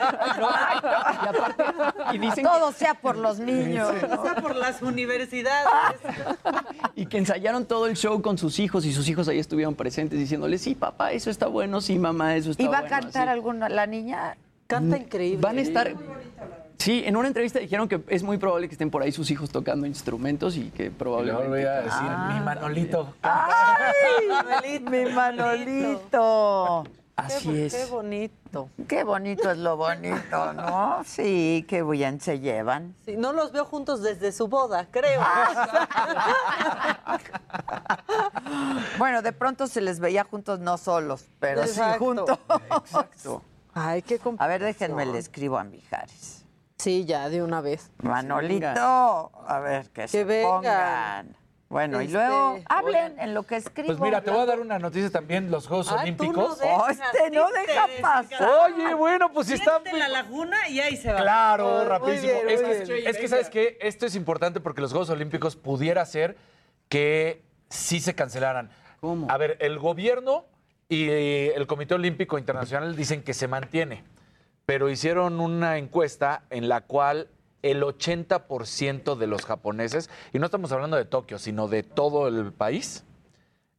Y aparte, y dicen Todo sea por los niños. O sea, por las universidades. Y que ensayaron todo el show con sus hijos y sus hijos ahí estuvieron presentes diciéndole, sí, papá, eso está bueno, sí, mamá, eso está ¿Y va a bueno", cantar así. alguna la niña? Canta increíble. Van a estar... Sí, en una entrevista dijeron que es muy probable que estén por ahí sus hijos tocando instrumentos y que probablemente... voy a decir, mi Manolito. ¡Ay! Mi Manolito. Así qué, es. Qué bonito. Qué bonito es lo bonito, ¿no? Sí, qué bien se llevan. Sí, no los veo juntos desde su boda, creo. Bueno, de pronto se les veía juntos, no solos, pero Exacto. sí juntos. Exacto. Ay, qué A ver, déjenme le escribo a Mijares. Sí, ya, de una vez. Manolito, a ver, que, se venga. pongan. Bueno, y Este, luego hablen en lo que escribo. Pues mira, te voy a dar una noticia también, los Juegos no Olímpicos. dejas, Oh, este no deja pasar. Oye, bueno, pues si está... en la laguna y ahí se va. Claro, rapidísimo. bien, es, muy que, bien. es que, ¿sabes qué? Esto es importante porque los Juegos Olímpicos pudiera ser que sí se cancelaran. ¿Cómo? A ver, el gobierno y el Comité Olímpico Internacional dicen que se mantiene, pero hicieron una encuesta en la cual el 80% de los japoneses, y no estamos hablando de Tokio, sino de todo el país,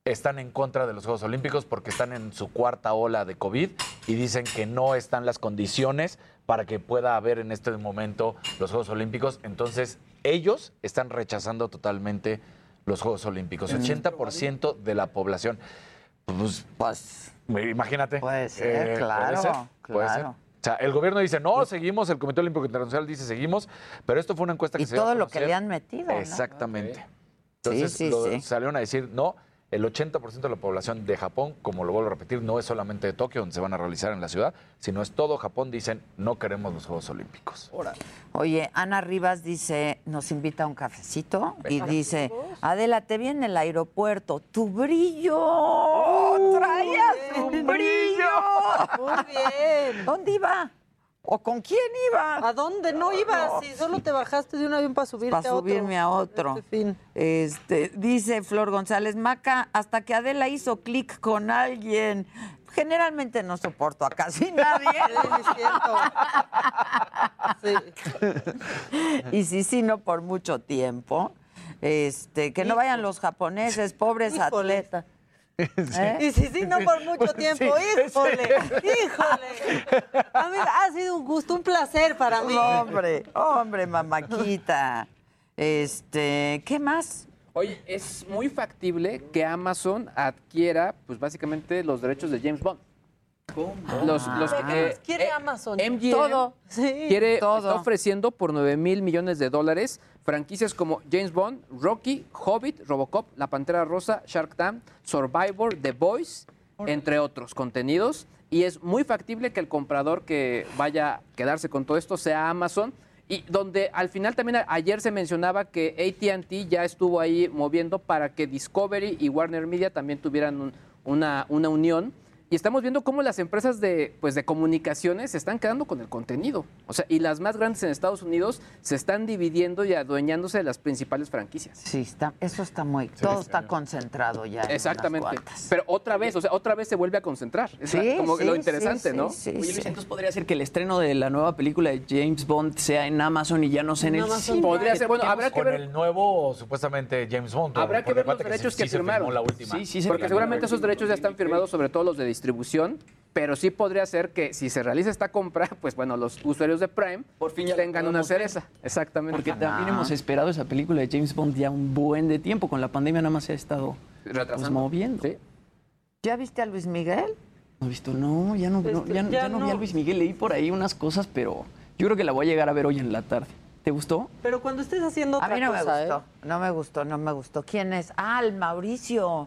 están en contra de los Juegos Olímpicos porque están en su cuarta ola de COVID y dicen que no están las condiciones para que pueda haber en este momento los Juegos Olímpicos. Entonces, ellos están rechazando totalmente los Juegos Olímpicos. 80% de la población. Pues, Pues, imagínate. Puede ser, Eh, claro, puede ser, puede ser. claro. O sea, el gobierno dice, no, seguimos, el Comité Olímpico Internacional dice, seguimos, pero esto fue una encuesta que y se a todo lo que le han metido, ¿no? Exactamente. Sí, Entonces sí, lo- sí. salieron a decir, no, el 80% de la población de Japón, como lo vuelvo a repetir, no es solamente de Tokio, donde se van a realizar en la ciudad, sino es todo Japón, dicen, no queremos los Juegos Olímpicos. Oye, Ana Rivas dice, nos invita a un cafecito y dice, Adela, te vi en el aeropuerto, tu brillo, traías un brillo. Muy bien. ¿Dónde iba? ¿O con quién iba? ¿A dónde no ibas? Si solo te bajaste de un avión para subirte Para a otro. subirme a otro. Este fin. Este, dice Flor González, Maca, hasta que Adela hizo clic con alguien. Generalmente no soporto a casi nadie. y sí, sí, no por mucho tiempo. Este, que no vayan los japoneses, pobres atletas. ¿Eh? Y sí, sí, no por mucho tiempo. Sí, híjole, híjole. Amiga, ha sido un gusto, un placer para mí. Hombre, hombre, mamaquita. Este, ¿qué más? Oye, es muy factible que Amazon adquiera, pues básicamente los derechos de James Bond. Los, los, ¿Qué eh, más quiere eh, Amazon? MGM Todo. Sí. quiere, todo. está ofreciendo por 9 mil millones de dólares franquicias como James Bond, Rocky, Hobbit, Robocop, La Pantera Rosa, Shark Tank, Survivor, The Voice, entre otros contenidos. Y es muy factible que el comprador que vaya a quedarse con todo esto sea Amazon. Y donde al final también ayer se mencionaba que ATT ya estuvo ahí moviendo para que Discovery y Warner Media también tuvieran un- una, una unión. Y estamos viendo cómo las empresas de, pues, de comunicaciones se están quedando con el contenido. O sea, y las más grandes en Estados Unidos se están dividiendo y adueñándose de las principales franquicias. Sí, está, eso está muy, todo está concentrado ya. en unas Exactamente. Pero otra vez, o sea, otra vez se vuelve a concentrar. Es Sí, como sí, lo interesante, sí, ¿no? sí, Oye, Luis, sí. entonces podría ser que el estreno de la nueva película de James Bond sea en Amazon y ya no sea en En el cine. Podría ser, bueno, habrá que Con ver. el nuevo, supuestamente, James Bond. Habrá que ver los derechos sí- que sí se firmó firmaron. la última. Sí, sí, Porque seguramente esos derechos ya están firmados, sobre todo los de distribución, pero sí podría ser que si se realiza esta compra, pues bueno, los usuarios de Prime Por fin ya tengan una ver. cereza. Exactamente. Porque también hemos esperado esa película de James Bond ya un buen de tiempo. Con la pandemia nada más se ha estado pues, Retrasando. moviendo. Sí. ¿Ya viste a Luis Miguel? ¿No has visto? No, ya no, no, Este, ya, ya ya no vi a. Luis Miguel. Leí por ahí unas cosas, pero yo creo que la voy a llegar a ver hoy en la tarde. ¿Te gustó? Pero cuando estés haciendo A otra mí no me cosa, gustó, ¿eh? no me gustó, no me gustó. ¿Quién es? Ah, el Mauricio.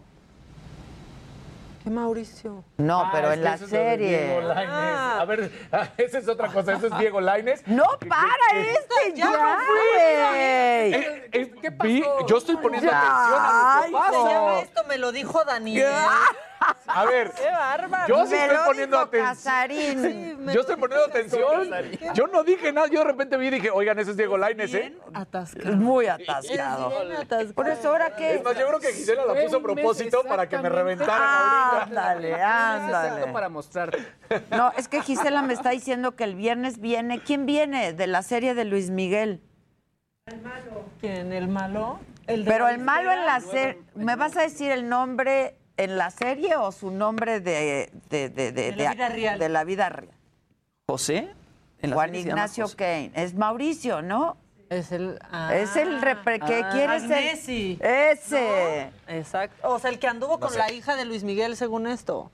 ¿Qué Mauricio? No, Ah, pero es en la eso es lo de Diego serie. Lainez. Ah. A ver, esa es otra cosa. Eso es Diego Laines. No, para este ya, güey. Eh, eh, vi- yo estoy poniendo Ya, atención a lo que Se pasa. llama esto, me lo dijo Daniel. A ver, ¡Qué bárbaro! yo sí Me estoy poniendo atención. Sí, Yo estoy poniendo Casarín. atención. Yo no dije nada. Yo de repente vi y dije, oigan, ese es Diego Laines, ¿eh? Bien atascado. Muy atascado. bien atascado. Por eso, ¿ahora qué? Es más, yo creo que Gisela la puso a propósito para que me reventaran ahorita. Ándale, ándale. para mostrarte. No, es que Gisela me está diciendo que el viernes viene. ¿Quién viene? De la serie de Luis Miguel. ¿Quién? ¿El malo? ¿El de Pero el malo en la serie. ¿Me vas a decir el nombre en la serie o su nombre de. de, de, De la vida real. De la vida real. ¿José? En la Juan serie se llama Ignacio José. Kane. Es Mauricio, ¿no? Es el. ah, es el repre- que ah, quiere ser. Messi. Ese. Exacto. O sea, el que anduvo con sé. la hija de Luis Miguel, según esto.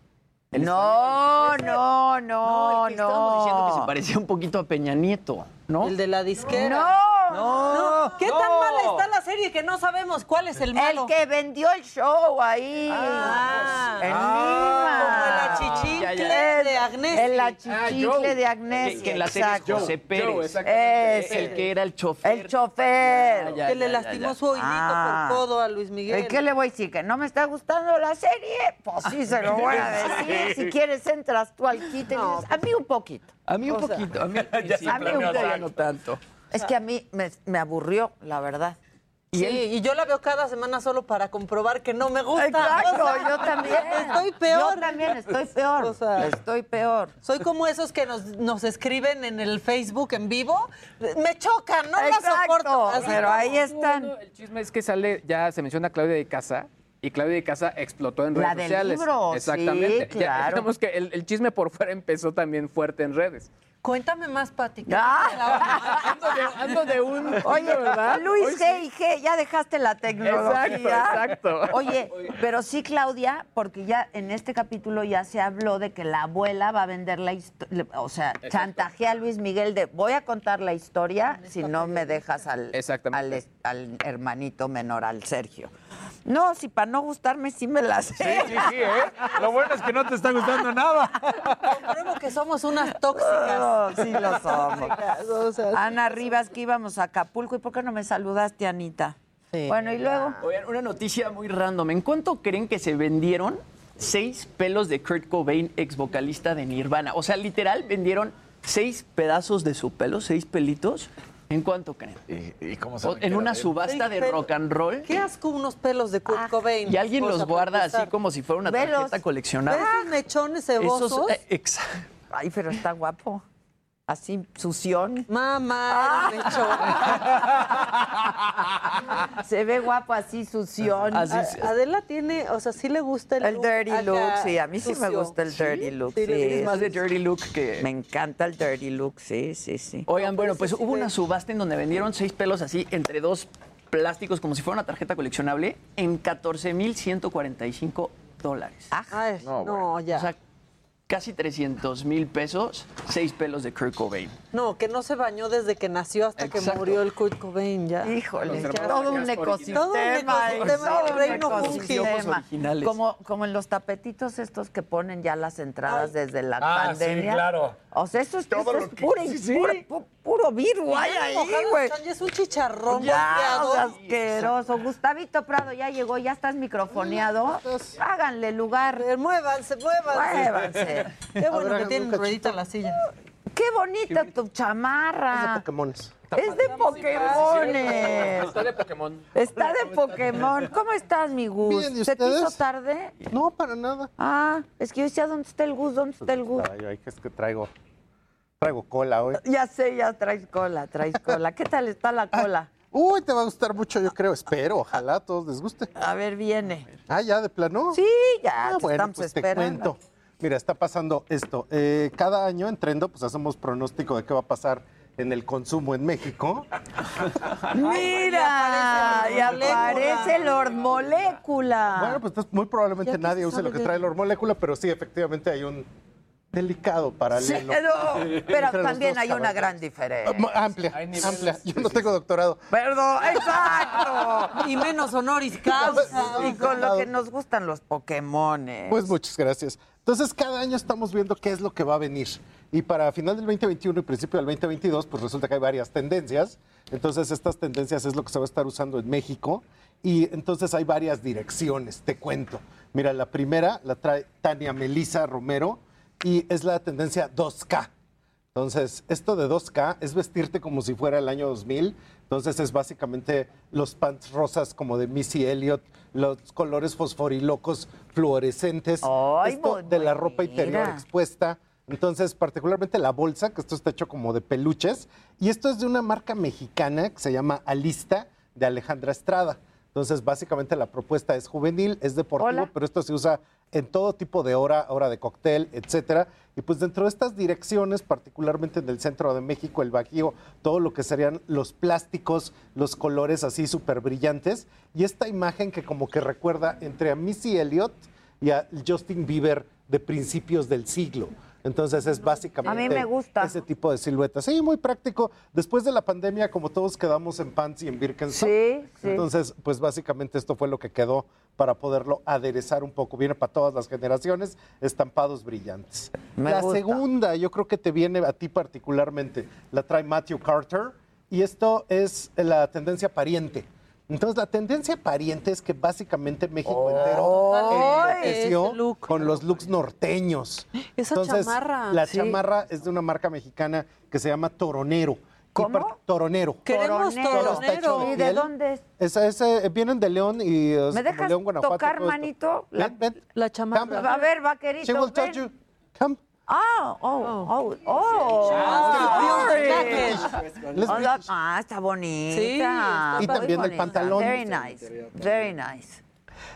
El No, no, no, el que estábamos diciendo que se no. parecía un poquito a Peña Nieto, ¿no? El de la disquera. No, No, ¿Qué tan mala está la serie que no sabemos cuál es el malo? El que vendió el show ahí. Ah. en Como el Lima. achichicle de Agnés. El achichicle de Agnés. Que, que en la serie es exacto. José Pérez. Ese. el que era el chofer. El chofer. Ya, que le lastimó ya. su oídito Ah. por codo a Luis Miguel. ¿Y qué le voy a decir? ¿Que no me está gustando la serie? Pues sí, se lo voy a decir. Si quieres, entras tú al kit y dices, a mí un poquito. A mí un O sea, poquito, a mí principio, a mí un ahorita ya no tanto. Es que a mí me, me aburrió, la verdad. Sí, y yo la veo cada semana solo para comprobar que no me gusta. Exacto, O sea, yo también. Estoy peor. Yo también estoy peor. O sea, estoy peor. Soy como esos que nos, nos escriben en el Facebook en vivo. Me chocan, no la Exacto, soporto. Así pero como- ahí están. El chisme es que sale, ya se menciona Claudia de Casa. Y Claudia de Casa explotó en La redes del sociales. libro, sí, Exactamente. Ya claro. digamos que el, el chisme por fuera empezó también fuerte en redes. Cuéntame más, Pati. Ah. Ando de un. Oye, ¿verdad? Luis Hoy sí. G y G, ya dejaste la tecnología. Exacto, exacto. Oye, pero sí, Claudia, porque ya en este capítulo ya se habló de que la abuela va a vender la historia, o sea, chantajea a Luis Miguel de voy a contar la historia si no me dejas al, al, al hermanito menor, al Sergio. No, si para no gustarme sí me la sé. Sí, sí, sí, ¿eh? Lo bueno es que no te está gustando nada. Compruebo que somos unas tóxicas. Sí lo somos. O sea, Ana Rivas, que íbamos a Acapulco. ¿Y por qué no me saludaste, Anita? Bueno, y luego. Oigan, una noticia muy random. ¿En cuánto creen que se vendieron seis pelos de Kurt Cobain, ex vocalista de Nirvana? O sea, literal, vendieron seis pedazos de su pelo, seis pelitos. ¿En cuánto creen? ¿Y, y cómo O- que en una subasta de rock and roll. Qué asco unos pelos de Kurt Cobain. Y alguien los guarda así como si fuera una Velos. tarjeta coleccionable. ¿Ves esos mechones cebosos? Esos, eh, exacto. Ay, pero está guapo. Así, sución. Mamá, mechón. Se ve guapo así, sución. Así. Adela tiene, o sea, sí le gusta el, El look dirty look, sí. A mí sí me gusta el dirty look. Sí, Sí, Es más de dirty look que... Me encanta el dirty look, sí, sí, sí. Oigan, bueno, pues sí hubo una subasta en donde vendieron seis pelos así entre dos plásticos como si fuera una tarjeta coleccionable en 14,145 dólares. Ay, no, ya. O sea, casi 300 mil pesos, seis pelos de Kurt Cobain. no, que no se bañó desde que nació hasta que murió el Kurt Cobain, ya. Híjole, Los todo un ecosistema. Todo un ecosistema del reino ecosistema. originales. Como, como en los tapetitos estos que ponen ya las entradas desde la Ah, sí, pandemia. claro. O sea, eso es, Todo eso lo es que- puro, sí, sí. Puro, pu- puro virus hay ahí, güey. es un chicharrón Ya, o sea, volteado. asqueroso. Gustavito Prado ya llegó, ya estás microfoneado. Háganle lugar. Eh, Muévanse, muévanse. Muévanse. Qué bueno que tienen ruedita la silla. Qué bonita tu chamarra. Pokémones. Es de Pokémones. Está de Pokémon. Está de Pokémon. ¿Cómo estás, mi Gus? Bien, ¿y ¿Se te hizo tarde? No, para nada. Ah, es que yo decía, ¿dónde está el Gus? ¿Dónde está el Gus? Ay, ay, que es que traigo, traigo cola hoy. Ya sé, ya traes cola, traes cola. ¿Qué tal está la cola? Uy, te va a gustar mucho, yo creo. Espero, ojalá a todos les guste. A ver, viene. Ah, ya, de plano. Sí, ya, Ah, te bueno, estamos pues te esperando. cuento. Mira, está pasando esto. Eh, cada año en Trendo, pues hacemos pronóstico de qué va a pasar en el consumo en México. Mira, y aparece Lord Molécula. Bueno, pues muy probablemente nadie use lo que de- trae Lord Molécula, pero sí, efectivamente hay un delicado Sí, paralelo. no, entre pero también hay una gran Ah, diferencia. Amplia, amplia. Yo no tengo doctorado. Perdón, exacto. Y menos honoris causa. Y con lo que nos gustan los Pokémones. Pues muchas gracias. Entonces, cada año estamos viendo qué es lo que va a venir. Y para final del 2021 y principio del 2022, pues resulta que hay varias tendencias. Entonces, estas tendencias es lo que se va a estar usando en México. Y entonces hay varias direcciones, te cuento. Mira, la primera la trae Tania Melisa Romero y es la tendencia 2K. Entonces, esto de 2K es vestirte como si fuera el año 2000. Entonces, es básicamente los pants rosas como de Missy Elliott, los colores fosforilocos fluorescentes, Ay, esto de la ropa interior expuesta. Entonces, particularmente la bolsa, que esto está hecho como de peluches. Y esto es de una marca mexicana que se llama Alista, de Alejandra Estrada. Entonces, básicamente la propuesta es juvenil, es deportivo, Hola. pero esto se usa en todo tipo de hora, hora de cóctel, etcétera. Y pues dentro de estas direcciones, particularmente en el centro de México, el Bajío, todo lo que serían los plásticos, los colores así súper brillantes. Y esta imagen que como que recuerda entre a Missy Elliott y a Justin Bieber de principios del siglo. Entonces es básicamente A mí me gusta. ese tipo de siluetas. Sí, muy práctico. Después de la pandemia, como todos quedamos en pants y en Birkenstock, Sí, sí. entonces pues básicamente esto fue lo que quedó para poderlo aderezar un poco. Viene para todas las generaciones, estampados brillantes. Me la gusta. segunda, yo creo que te viene a ti particularmente, la trae Matthew Carter y esto es la tendencia pariente. Entonces, la tendencia pariente es que básicamente México entero enloqueció ese look. con los looks norteños. Esa Entonces, chamarra. La Sí. chamarra es de una marca mexicana que se llama Toronero. ¿Cómo? Toronero. Queremos Todo está hecho toronero. ¿Y de dónde es? Esa- ese- vienen de León y es ¿Me como dejas León, Guanajuato, tocar, manito? La, Ven, ven. La Come. chamarra. A ver, vaquerito, She will touch ven. you. Come. Oh, oh, oh. Let's Oh, be- that- Ah, está bonita. Sí, está Y también el bonita. pantalón. Very nice, very nice.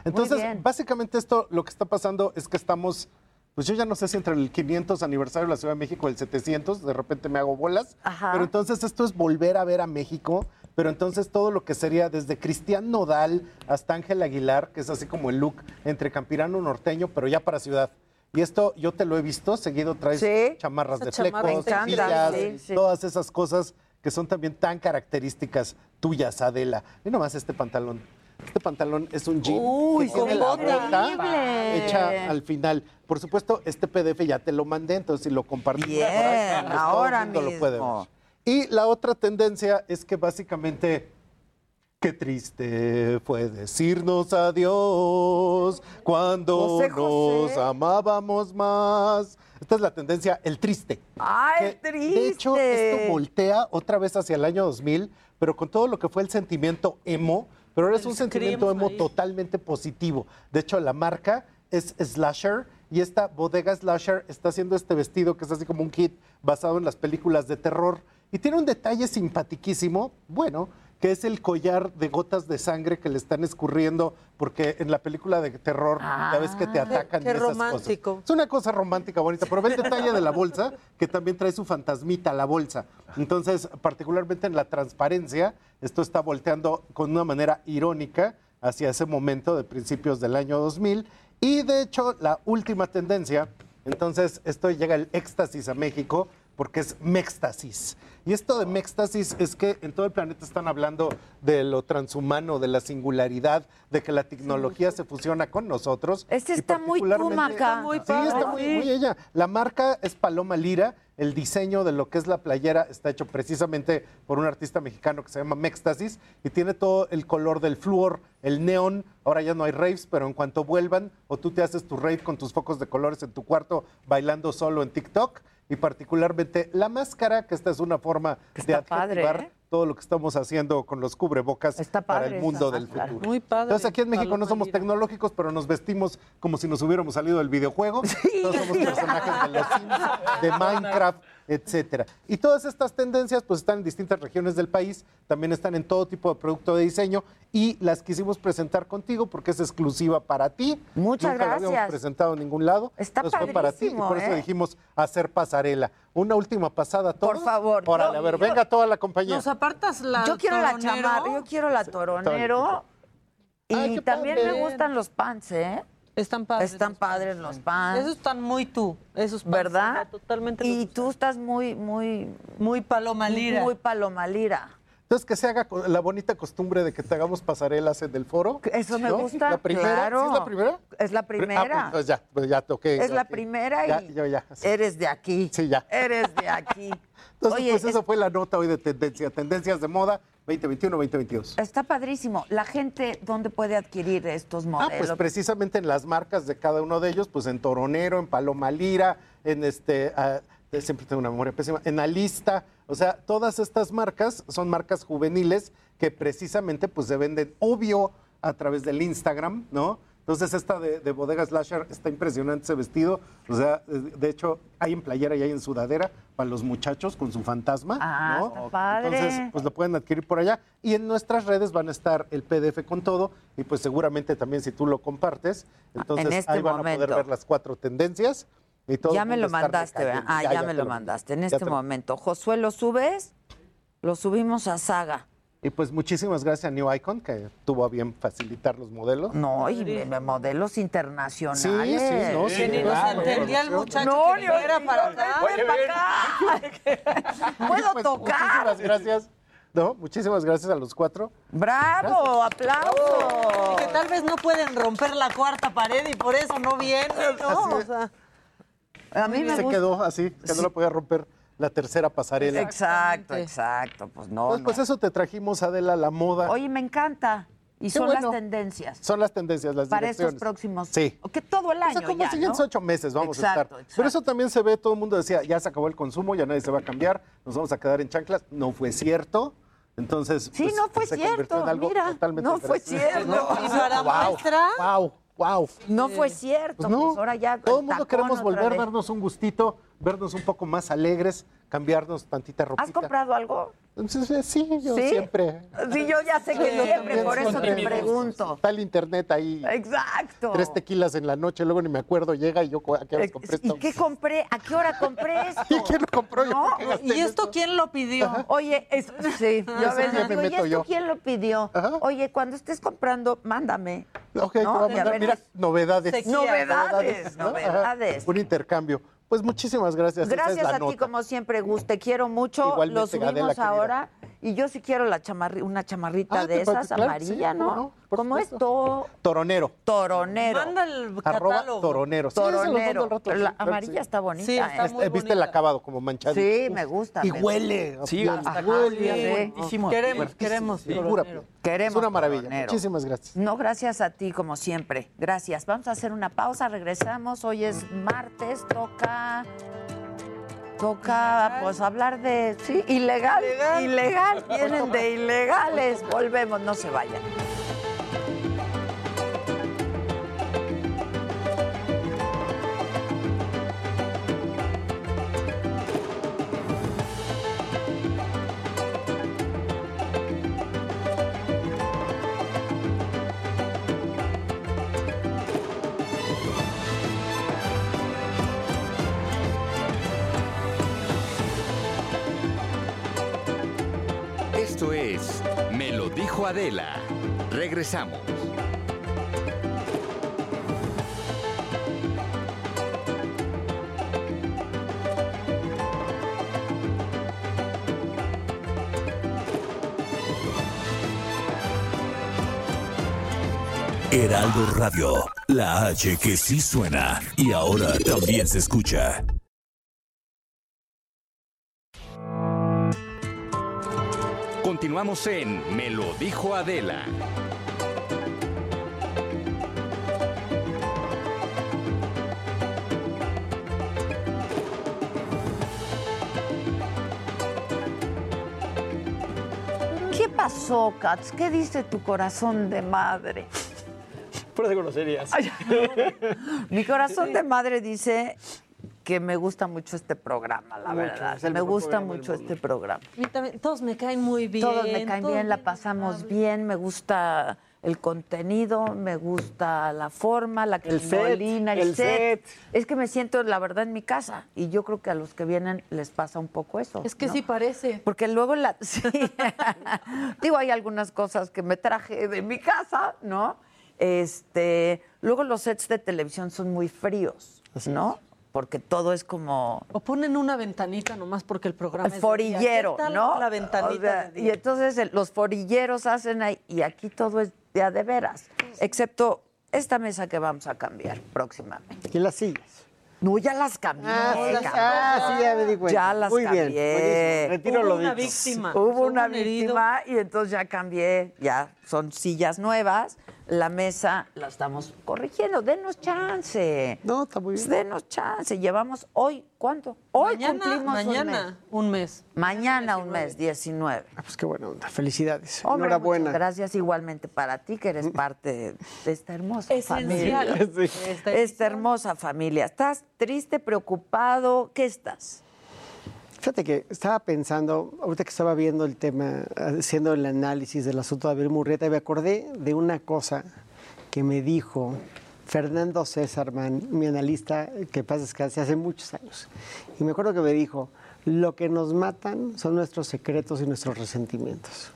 Entonces, básicamente esto lo que está pasando es que estamos, pues yo ya no sé si entre el 500 aniversario de la Ciudad de México el 700, de repente me hago bolas, Ajá. pero entonces esto es volver a ver a México, pero entonces todo lo que sería desde Cristian Nodal hasta Ángel Aguilar, que es así como el look entre campirano norteño, pero ya para ciudad. Y esto yo te lo he visto, seguido traes Sí. chamarras Esa de chamarra flecos, encanta, sí, todas esas cosas que son también tan características tuyas, Adela. Y nomás este pantalón. Este pantalón es un jean Uy, que tiene con la bota. hecha al final. Por supuesto, este PDF ya te lo mandé, entonces si lo compartimos Bien, ahora mundo lo puede mismo. ver. Y la otra tendencia es que básicamente Qué triste fue decirnos adiós cuando José, José. nos amábamos más. Esta es la tendencia, el triste. Ay, Que, triste. De hecho, esto voltea otra vez hacia el año 2000, pero con todo lo que fue el sentimiento emo, pero ahora es El un sentimiento emo ahí. totalmente positivo. De hecho, la marca es Slasher y esta bodega Slasher está haciendo este vestido que es así como un kit basado en las películas de terror y tiene un detalle simpaticísimo, bueno, que es el collar de gotas de sangre que le están escurriendo porque en la película de terror ya ves que te atacan Ah, qué y esas romántico. cosas. Es una cosa romántica, bonita, pero ve el detalle de la bolsa, que también trae su fantasmita, la bolsa. Entonces, particularmente en la transparencia, esto está volteando con una manera irónica hacia ese momento de principios del año 2000. Y de hecho, la última tendencia, entonces, esto llega el éxtasis a México, porque es mextasis. Y esto de mextasis es que en todo el planeta están hablando de lo transhumano, de la singularidad, de que la tecnología se fusiona con nosotros. Este está muy muy Sí, está muy, muy ella. La marca es Paloma Lira. El diseño de lo que es la playera está hecho precisamente por un artista mexicano que se llama Mextasis y tiene todo el color del flúor, el neón. Ahora ya no hay raves, pero en cuanto vuelvan, o tú te haces tu rave con tus focos de colores en tu cuarto bailando solo en TikTok. Y particularmente la máscara, que esta es una forma de padre, adjetivar ¿eh? todo lo que estamos haciendo con los cubrebocas para el mundo del máscara. futuro. Muy padre. Entonces aquí en México no somos tecnológicos, pero nos vestimos como si nos hubiéramos salido del videojuego. Todos somos personajes de los Sims, de Minecraft, etcétera. Y todas estas tendencias pues están en distintas regiones del país, también están en todo tipo de producto de diseño y las quisimos presentar contigo porque es exclusiva para ti. Muchas Nunca la habíamos gracias. presentado en ningún lado. Está fue para ti y por eso ¿eh? dijimos hacer pasarela. Una última pasada a todos. Por favor, Órale, yo- a ver, yo- venga toda la compañía. Nos apartas la Yo quiero la chamarra, yo quiero la toronero. Y Ay, también padre. me gustan los pants, ¿eh? Están padres. Están padres los pants. Esos están muy tú. Esos pants, ¿Verdad? Totalmente. Y tú estás muy, muy, muy paloma lira. muy palomalira. Entonces, que se haga la bonita costumbre de que te hagamos pasarelas en el foro. Eso me ¿no? gusta, ¿La primera? claro. ¿Sí es la primera? Es la Ah, pues, primera. entonces ya, pues ya toqué. es la primera Ya, y yo ya. sí. eres de aquí. Sí, ya. Eres de aquí. Entonces, Oye, pues es- eso fue la nota hoy de tendencia. Tendencias de moda 2021-2022. está padrísimo. La gente, ¿dónde puede adquirir estos Ah, modelos? pues precisamente en las marcas de cada uno de ellos, pues en Toronero, en Paloma Lira, en este, ah, eh, siempre tengo una memoria pésima, en Alista, o sea, todas estas marcas son marcas juveniles que precisamente pues se venden obvio a través del Instagram, ¿no? Entonces esta de, de Bodega Slasher está impresionante ese vestido, o sea, de hecho hay en playera y hay en sudadera para los muchachos con su fantasma, Ah, ¿no? está padre. Entonces, pues lo pueden adquirir por allá. Y en nuestras redes van a estar el PDF con todo. Y pues seguramente también si tú lo compartes, entonces En este ahí van a poder ver las cuatro tendencias. Y todo ya me lo mandaste, ¿verdad? Ah, ya, me lo mandaste en este te momento. Josué, ¿lo subes? Lo subimos a Saga. Y pues muchísimas gracias a New Icon, que tuvo a bien facilitar los modelos. No, y me- modelos internacionales. Sí, sí, no, sí, Que ni nos entendía el muchacho No, que fuera ni- para no, acá. para acá. Puedo Pues, tocar. Muchísimas gracias. No, muchísimas gracias a los cuatro. Bravo, aplauso. Que tal vez no pueden romper la cuarta pared y por eso no vienen, ¿no? Así O sea, A mí me se gusta. quedó así, que no lo podía romper la tercera pasarela. Exacto, exacto. Pues no, Pues, no. pues eso te trajimos, Adela, la moda. Oye, me encanta. Y Qué son bueno. las tendencias. Son las tendencias, las Para estos direcciones. próximos. Sí. Que todo el año. O sea, como ya, los siguientes ¿no? ocho meses vamos Exacto, a estar. exacto. Pero eso también se ve, todo el mundo decía, ya se acabó el consumo, ya nadie se va a cambiar, nos vamos a quedar en chanclas. No fue cierto. Entonces, Sí, pues, no fue se cierto, en algo mira, totalmente no fue cierto. ¿Y para Wow, muestra? Wow, wow. No fue cierto. Pues no, pues ahora ya. todo el mundo queremos volver, vez. darnos un gustito, vernos un poco más alegres, cambiarnos tantita ropita. ¿Has comprado algo? Entonces, sí, yo ¿Sí? siempre. Sí, yo ya sé que Sí, siempre, por eso te pregunto. Está el internet ahí. Exacto. Tres tequilas en la noche, luego ni me acuerdo, llega y yo, ¿a qué horas compré ¿Y esto? qué compré? ¿A qué hora compré esto? ¿Y quién lo compró? ¿No? ¿por qué gasté ¿Y esto quién lo pidió? Oye, es- sí, yo a veces ya me digo, ¿y meto esto yo. quién lo pidió? Oye, cuando estés comprando, mándame. Ok, te ¿no? voy a Y a mandar, ver, mira, novedades. Sequía. Novedades, novedades. Un intercambio. Pues muchísimas gracias. Gracias es la a ti, como siempre, Gus. Te quiero mucho. Igualmente, Lo subimos Adela, ahora. Y yo sí quiero la chamarri- una chamarrita Ah, de esas, claro, amarilla, sí, ¿no? Cómo no, por ¿Cómo es? To- Toronero. toronero. Manda el Arroba toronero. Sí, Toronero. rato, sí, la amarilla sí. está bonita. Sí, está ¿eh? muy Eh, ¿Viste bonita. acabado como manchadito? Sí, me gusta. Y me huele. Sí, hasta huele. buenísimo. Queremos, queremos. Toronero. Queremos Es una maravilla. toronero. Muchísimas gracias. No, gracias a ti, como siempre. Gracias. Vamos a hacer una pausa, regresamos. Hoy es martes, toca. Toca, pues, hablar de. Sí, ilegal. Ilegal. Vienen de ilegales. Volvemos, no se vayan. Dijo Adela. Regresamos. Heraldo Radio, la H que sí suena y ahora también se escucha. Continuamos en Me lo dijo Adela. ¿Qué pasó, Katz? ¿Qué dice tu corazón de madre? Pura de groserías. Mi corazón de madre dice que me gusta mucho este programa, la Mucho, verdad. Me gusta mucho este programa. A mí también, todos me caen muy bien. Todos me caen todos bien, la pasamos bien, me gusta el contenido, me gusta la forma, la El set, crinolina, el, el set. set. Es que me siento, la verdad, en mi casa. Y yo creo que a los que vienen les pasa un poco eso. Es que ¿no? sí parece. Porque luego la. sí. Digo, hay algunas cosas que me traje de mi casa, ¿no? Este. Luego los sets de televisión son muy fríos, ¿no? Porque todo es como. O ponen una ventanita nomás porque el programa es de día. forillero, ¿Qué tal ¿no? La ventanita. O sea, de y entonces el- los forilleros hacen ahí, y aquí todo es de a de veras, excepto esta mesa que vamos a cambiar próximamente. Y las sillas. No, ya las cambié. Ah, sí, ah, sí, ya me di cuenta. Ya las Muy bien, cambié. buenísimo. Retiro Hubo lo una dicho. víctima. Hubo una herido. víctima y entonces ya cambié, ya son sillas nuevas. La mesa la estamos corrigiendo. Denos chance. No, está muy bien. Denos chance. Llevamos hoy, ¿cuánto? Hoy mañana, cumplimos un mes. mañana un mes. Mañana un mes, 19. Ah, pues qué buena onda. Felicidades. Hombre, Enhorabuena. gracias igualmente para ti, que eres parte de esta hermosa Esencial. familia. Sí. Esta Esta hermosa familia. ¿Estás triste, preocupado? ¿Qué estás? Fíjate que estaba pensando, ahorita que estaba viendo el tema, haciendo el análisis del asunto de Abel Murrieta, me acordé de una cosa que me dijo Fernando César Man, mi analista que pasa descanse hace muchos años. Y me acuerdo que me dijo, lo que nos matan son nuestros secretos y nuestros resentimientos.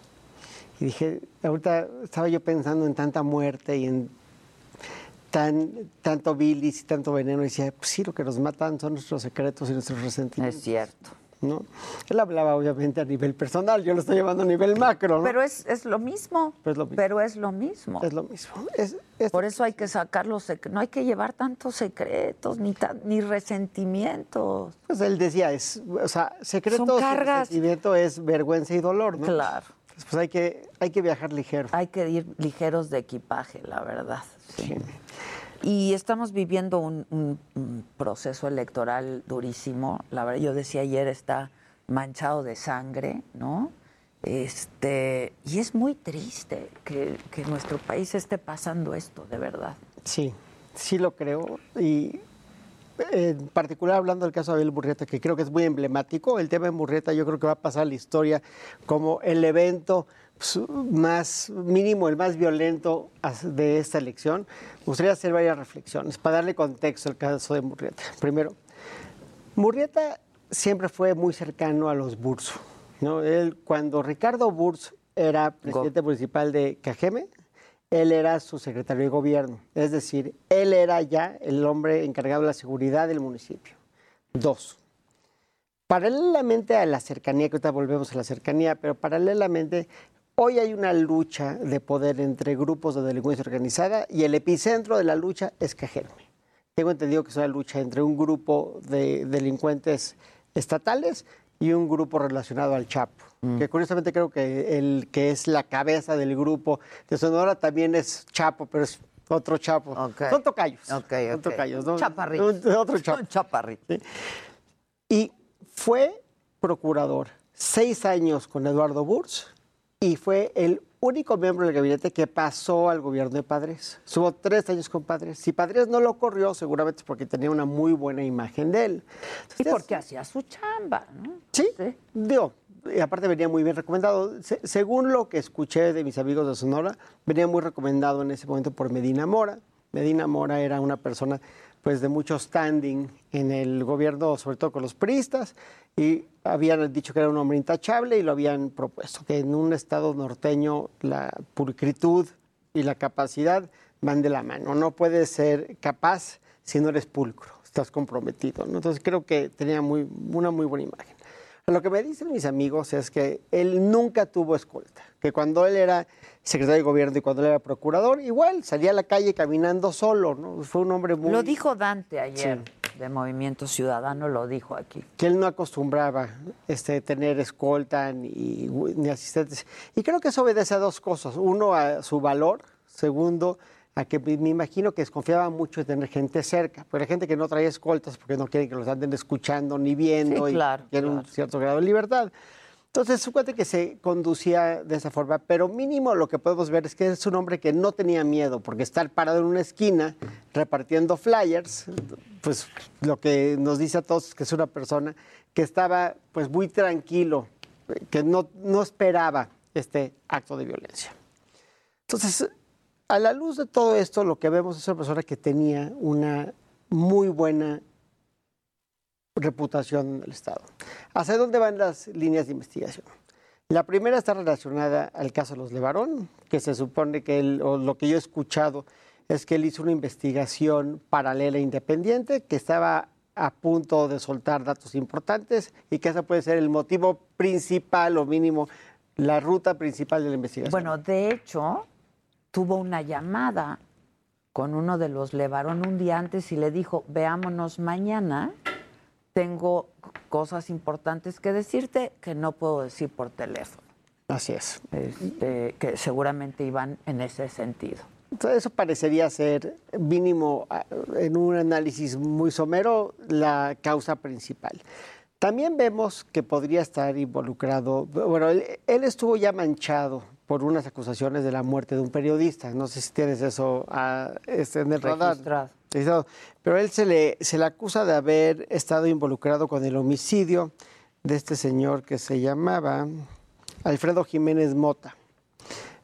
Y dije, ahorita estaba yo pensando en tanta muerte y en tan, tanto bilis y tanto veneno. Y decía, pues sí, lo que nos matan son nuestros secretos y nuestros resentimientos. Es cierto. ¿No? Él hablaba obviamente a nivel personal, yo lo estoy llevando a nivel macro. ¿no? Pero es, es lo mismo. Pero es lo mismo. Pero es lo mismo. Es lo mismo. Por eso hay que sacar los secretos. No hay que llevar tantos secretos ni, tan- ni resentimientos. Pues él decía, es, o sea, secretos Son y cargas. resentimiento es vergüenza y dolor, ¿no? Claro. Pues hay que, hay que viajar ligero. Hay que ir ligeros de equipaje, la verdad. sí. Y estamos viviendo un, proceso electoral durísimo. La verdad, yo decía ayer, está manchado de sangre, ¿no? Este, y es muy triste que, que nuestro país esté pasando esto, de verdad. Sí, sí lo creo. Y en particular hablando del caso de Abel Burrieta, que creo que es muy emblemático, el tema de Burrieta yo creo que va a pasar la historia como el evento pues, más mínimo, el más violento de esta elección. Me gustaría hacer varias reflexiones para darle contexto al caso de Murrieta. Primero, Murrieta siempre fue muy cercano a los Burs. ¿no? Él, cuando Ricardo Burs era presidente municipal de Cajeme, él era su secretario de gobierno. Es decir, él era ya el hombre encargado de la seguridad del municipio. Dos. Paralelamente a la cercanía, que ahorita volvemos a la cercanía, pero paralelamente, hoy hay una lucha de poder entre grupos de delincuencia organizada y el epicentro de la lucha es Cajeme. Tengo entendido que es una lucha entre un grupo de delincuentes estatales y un grupo relacionado al Chapo, que curiosamente creo que el que es la cabeza del grupo de Sonora también es Chapo, pero es otro Chapo. Son tocayos. Son tocayos, ¿no? Chaparritos. Otro Chapo. Son chaparritos. Y fue procurador seis años con Eduardo Burs y fue el único miembro del gabinete que pasó al gobierno de Padres. Estuvo tres años con Padres. Si Padres no lo corrió, seguramente es porque tenía una muy buena imagen de él. Y porque hacía su chamba, ¿no? Sí, digo, y aparte venía muy bien recomendado. Se- según lo que escuché de mis amigos de Sonora, venía muy recomendado en ese momento por Medina Mora. Medina Mora era una persona pues de mucho standing en el gobierno, sobre todo con los priistas, y habían dicho que era un hombre intachable y lo habían propuesto, que en un estado norteño la pulcritud y la capacidad van de la mano. No puedes ser capaz si no eres pulcro, estás comprometido. Entonces creo que tenía muy, una muy buena imagen. Lo que me dicen mis amigos es que él nunca tuvo escolta, que cuando él era secretario de gobierno y cuando él era procurador, igual salía a la calle caminando solo, ¿no? Fue un hombre muy... Lo dijo Dante ayer, de Movimiento Ciudadano, lo dijo aquí. que él no acostumbraba este, tener escolta ni, ni asistentes. Y creo que eso obedece a dos cosas. Uno, a su valor. Segundo, a que me imagino que desconfiaba mucho de tener gente cerca. Pero hay gente que no trae escoltas porque no quieren que los anden escuchando ni viendo Sí, y claro, quieren un cierto grado de libertad. Entonces, suponte que se conducía de esa forma, pero mínimo lo que podemos ver es que es un hombre que no tenía miedo, porque estar parado en una esquina repartiendo flyers, pues lo que nos dice a todos es que es una persona que estaba pues muy tranquilo, que no, no esperaba este acto de violencia. Entonces, a la luz de todo esto, lo que vemos es una persona que tenía una muy buena reputación en el Estado. ¿Hacia dónde van las líneas de investigación? La primera está relacionada al caso de los Levarón, que se supone que él, o lo que yo he escuchado, es que él hizo una investigación paralela e independiente que estaba a punto de soltar datos importantes y que ese puede ser el motivo principal o mínimo, la ruta principal de la investigación. Bueno, de hecho, tuvo una llamada con uno de los Levarón un día antes y le dijo, veámonos mañana, tengo cosas importantes que decirte que no puedo decir por teléfono. Así es. Este, que seguramente iban en ese sentido. Entonces, eso parecería ser, mínimo, ah, en un análisis muy somero, la causa principal. También vemos que podría estar involucrado, bueno, él, él estuvo ya manchado por unas acusaciones de la muerte de un periodista. No sé si tienes eso ah, este, en el radar. Registrado. Pero él se le, se le acusa de haber estado involucrado con el homicidio de este señor que se llamaba Alfredo Jiménez Mota.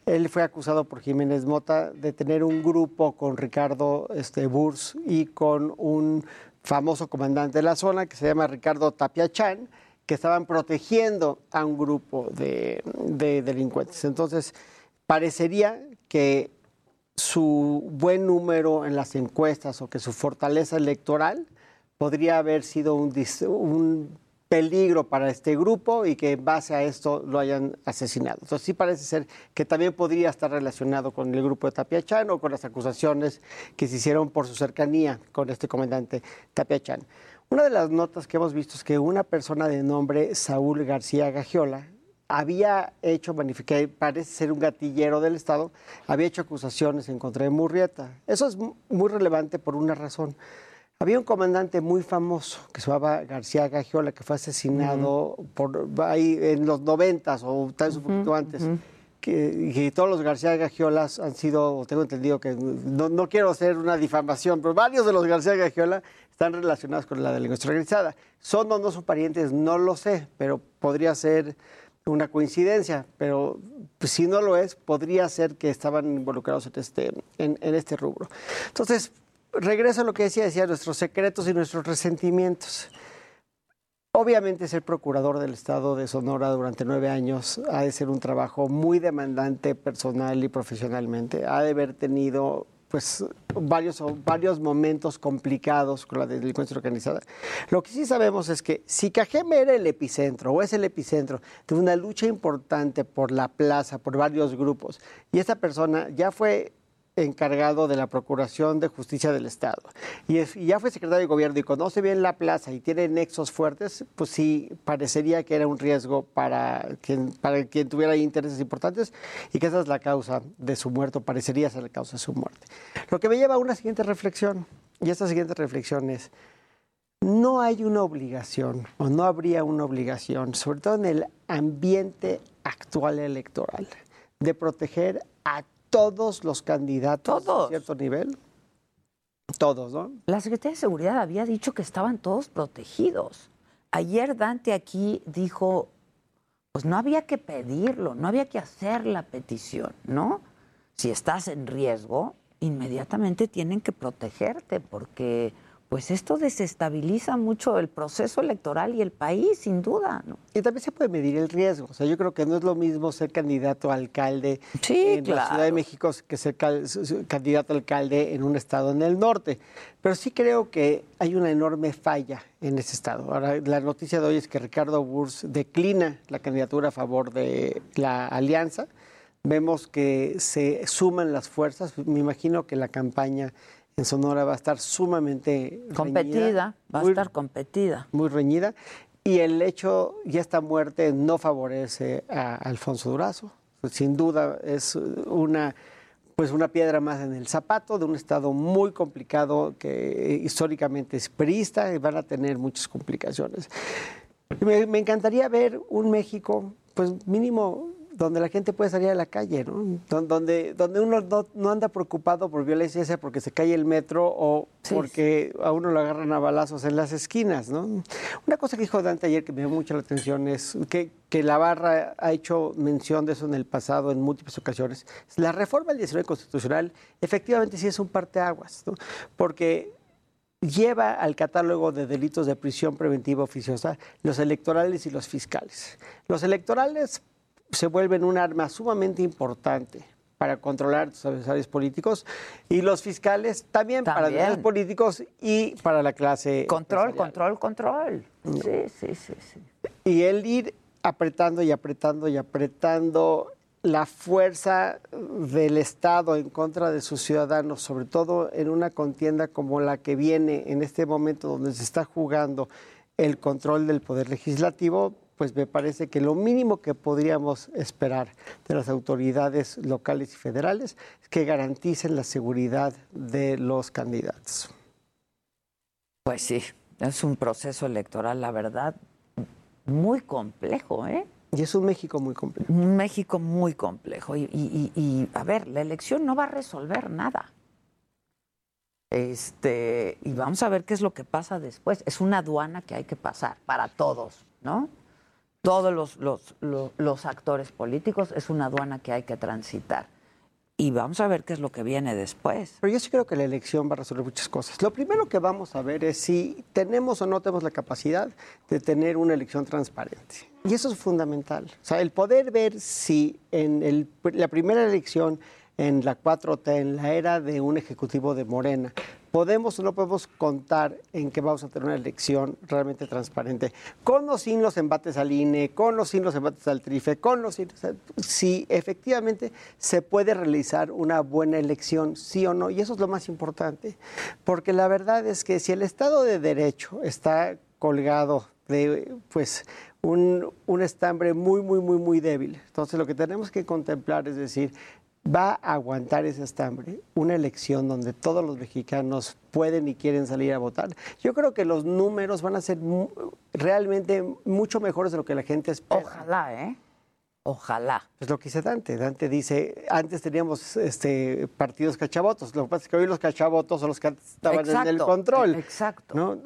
Él fue acusado por Jiménez Mota de tener un grupo con Ricardo este, Burs y con un famoso comandante de la zona que se llama Ricardo Tapiachán, que estaban protegiendo a un grupo de, de delincuentes. Entonces, parecería que su buen número en las encuestas o que su fortaleza electoral podría haber sido un, un peligro para este grupo y que en base a esto lo hayan asesinado. Entonces sí parece ser que también podría estar relacionado con el grupo de Tapiachán o con las acusaciones que se hicieron por su cercanía con este comandante Tapiachán. Una de las notas que hemos visto es que una persona de nombre Saúl García Gagiola había hecho, que parece ser un gatillero del Estado, había hecho acusaciones en contra de Murrieta. Eso es mu- muy relevante por una razón. Había un comandante muy famoso que se llamaba García Gagiola, que fue asesinado por ahí en los noventas o tal vez un poquito antes. Que, todos los García Gagiolas han sido, tengo entendido que no, no quiero hacer una difamación, pero varios de los García Gagiola están relacionados con la delincuencia organizada. ¿Son o no son parientes? No lo sé, pero podría ser una coincidencia, pero pues, si no lo es, podría ser que estaban involucrados en este, en, en este rubro. Entonces, regreso a lo que decía, decía nuestros secretos y nuestros resentimientos. Obviamente ser procurador del Estado de Sonora durante nueve años ha de ser un trabajo muy demandante personal y profesionalmente. Ha de haber tenido pues varios, varios momentos complicados con la delincuencia organizada. Lo que sí sabemos es que si Cajeme era el epicentro o es el epicentro de una lucha importante por la plaza, por varios grupos, y esta persona ya fue encargado de la Procuración de Justicia del Estado y, ya fue secretario de Gobierno y conoce bien la plaza y tiene nexos fuertes, pues sí, parecería que era un riesgo para quien, para quien tuviera intereses importantes y que esa es la causa de su muerte, o parecería ser la causa de su muerte. Lo que me lleva a una siguiente reflexión, y esta siguiente reflexión es, no hay una obligación o no habría una obligación, sobre todo en el ambiente actual electoral, de proteger a todos los candidatos a cierto nivel. Todos, ¿no? La Secretaría de Seguridad había dicho que estaban todos protegidos. Ayer Dante aquí dijo, pues no había que pedirlo, no había que hacer la petición, ¿no? Si estás en riesgo, inmediatamente tienen que protegerte porque pues esto desestabiliza mucho el proceso electoral y el país, sin duda, ¿no? Y también se puede medir el riesgo. O sea, yo creo que no es lo mismo ser candidato a alcalde Sí, en la. Ciudad de México que ser candidato a alcalde en un estado en el norte. Pero sí creo que hay una enorme falla en ese estado. Ahora, la noticia de hoy es que Ricardo Burs declina la candidatura a favor de la alianza. Vemos que se suman las fuerzas. Me imagino que la campaña en Sonora va a estar sumamente reñida, Competida, va a estar competida. muy reñida. Y el hecho, y esta muerte no favorece a Alfonso Durazo. Sin duda es una, pues una piedra más en el zapato de un estado muy complicado que históricamente es priista y van a tener muchas complicaciones. Me, me encantaría ver un México, pues mínimo, donde la gente puede salir a la calle, ¿no? Don- Donde, donde uno no, no anda preocupado por violencia, sea porque se cae el metro o porque a uno lo agarran a balazos en las esquinas, ¿no? Una cosa que dijo Dante ayer que me dio mucho la atención es que, que la barra ha hecho mención de eso en el pasado en múltiples ocasiones. La reforma del 19 constitucional efectivamente sí es un parteaguas, ¿no? Porque lleva al catálogo de delitos de prisión preventiva oficiosa los electorales y los fiscales. Los electorales se vuelven un arma sumamente importante para controlar tus adversarios políticos y los fiscales también, para adversarios políticos y para la clase Control, control, control. Sí, sí, sí, sí. Y el ir apretando y apretando y apretando la fuerza del Estado en contra de sus ciudadanos, sobre todo en una contienda como la que viene en este momento donde se está jugando el control del poder legislativo, pues me parece que lo mínimo que podríamos esperar de las autoridades locales y federales es que garanticen la seguridad de los candidatos. Pues sí, es un proceso electoral, la verdad, muy complejo, ¿eh? Y es un México muy complejo. Un México muy complejo. Y, y- y- y, a ver, la elección no va a resolver nada. Este, y vamos a ver qué es lo que pasa después. Es una aduana que hay que pasar para todos, ¿no? Todos los, los, los, actores políticos es una aduana que hay que transitar. y vamos a ver qué es lo que viene después. Pero yo sí creo que la elección va a resolver muchas cosas. Lo primero que vamos a ver es si tenemos o no tenemos la capacidad de tener una elección transparente. Y eso es fundamental. O sea, el poder ver si en el- la primera elección, en la 4T, en la era de un ejecutivo de Morena, podemos o no podemos contar en que vamos a tener una elección realmente transparente, con o sin los embates al INE, con o sin los embates al TRIFE, con o sin... si efectivamente se puede realizar una buena elección, sí o no, y eso es lo más importante, porque la verdad es que si el Estado de Derecho está colgado de, pues, un, un estambre muy, muy, muy, muy débil, entonces lo que tenemos que contemplar es decir, va a aguantar ese estambre una elección donde todos los mexicanos pueden y quieren salir a votar. Yo creo que los números van a ser realmente mucho mejores de lo que la gente espera. Ojalá, ¿eh? Ojalá. Es lo que dice Dante. Dante dice, antes teníamos este, partidos cachavotos. Lo que pasa es que hoy los cachavotos son los que estaban en el control. exacto.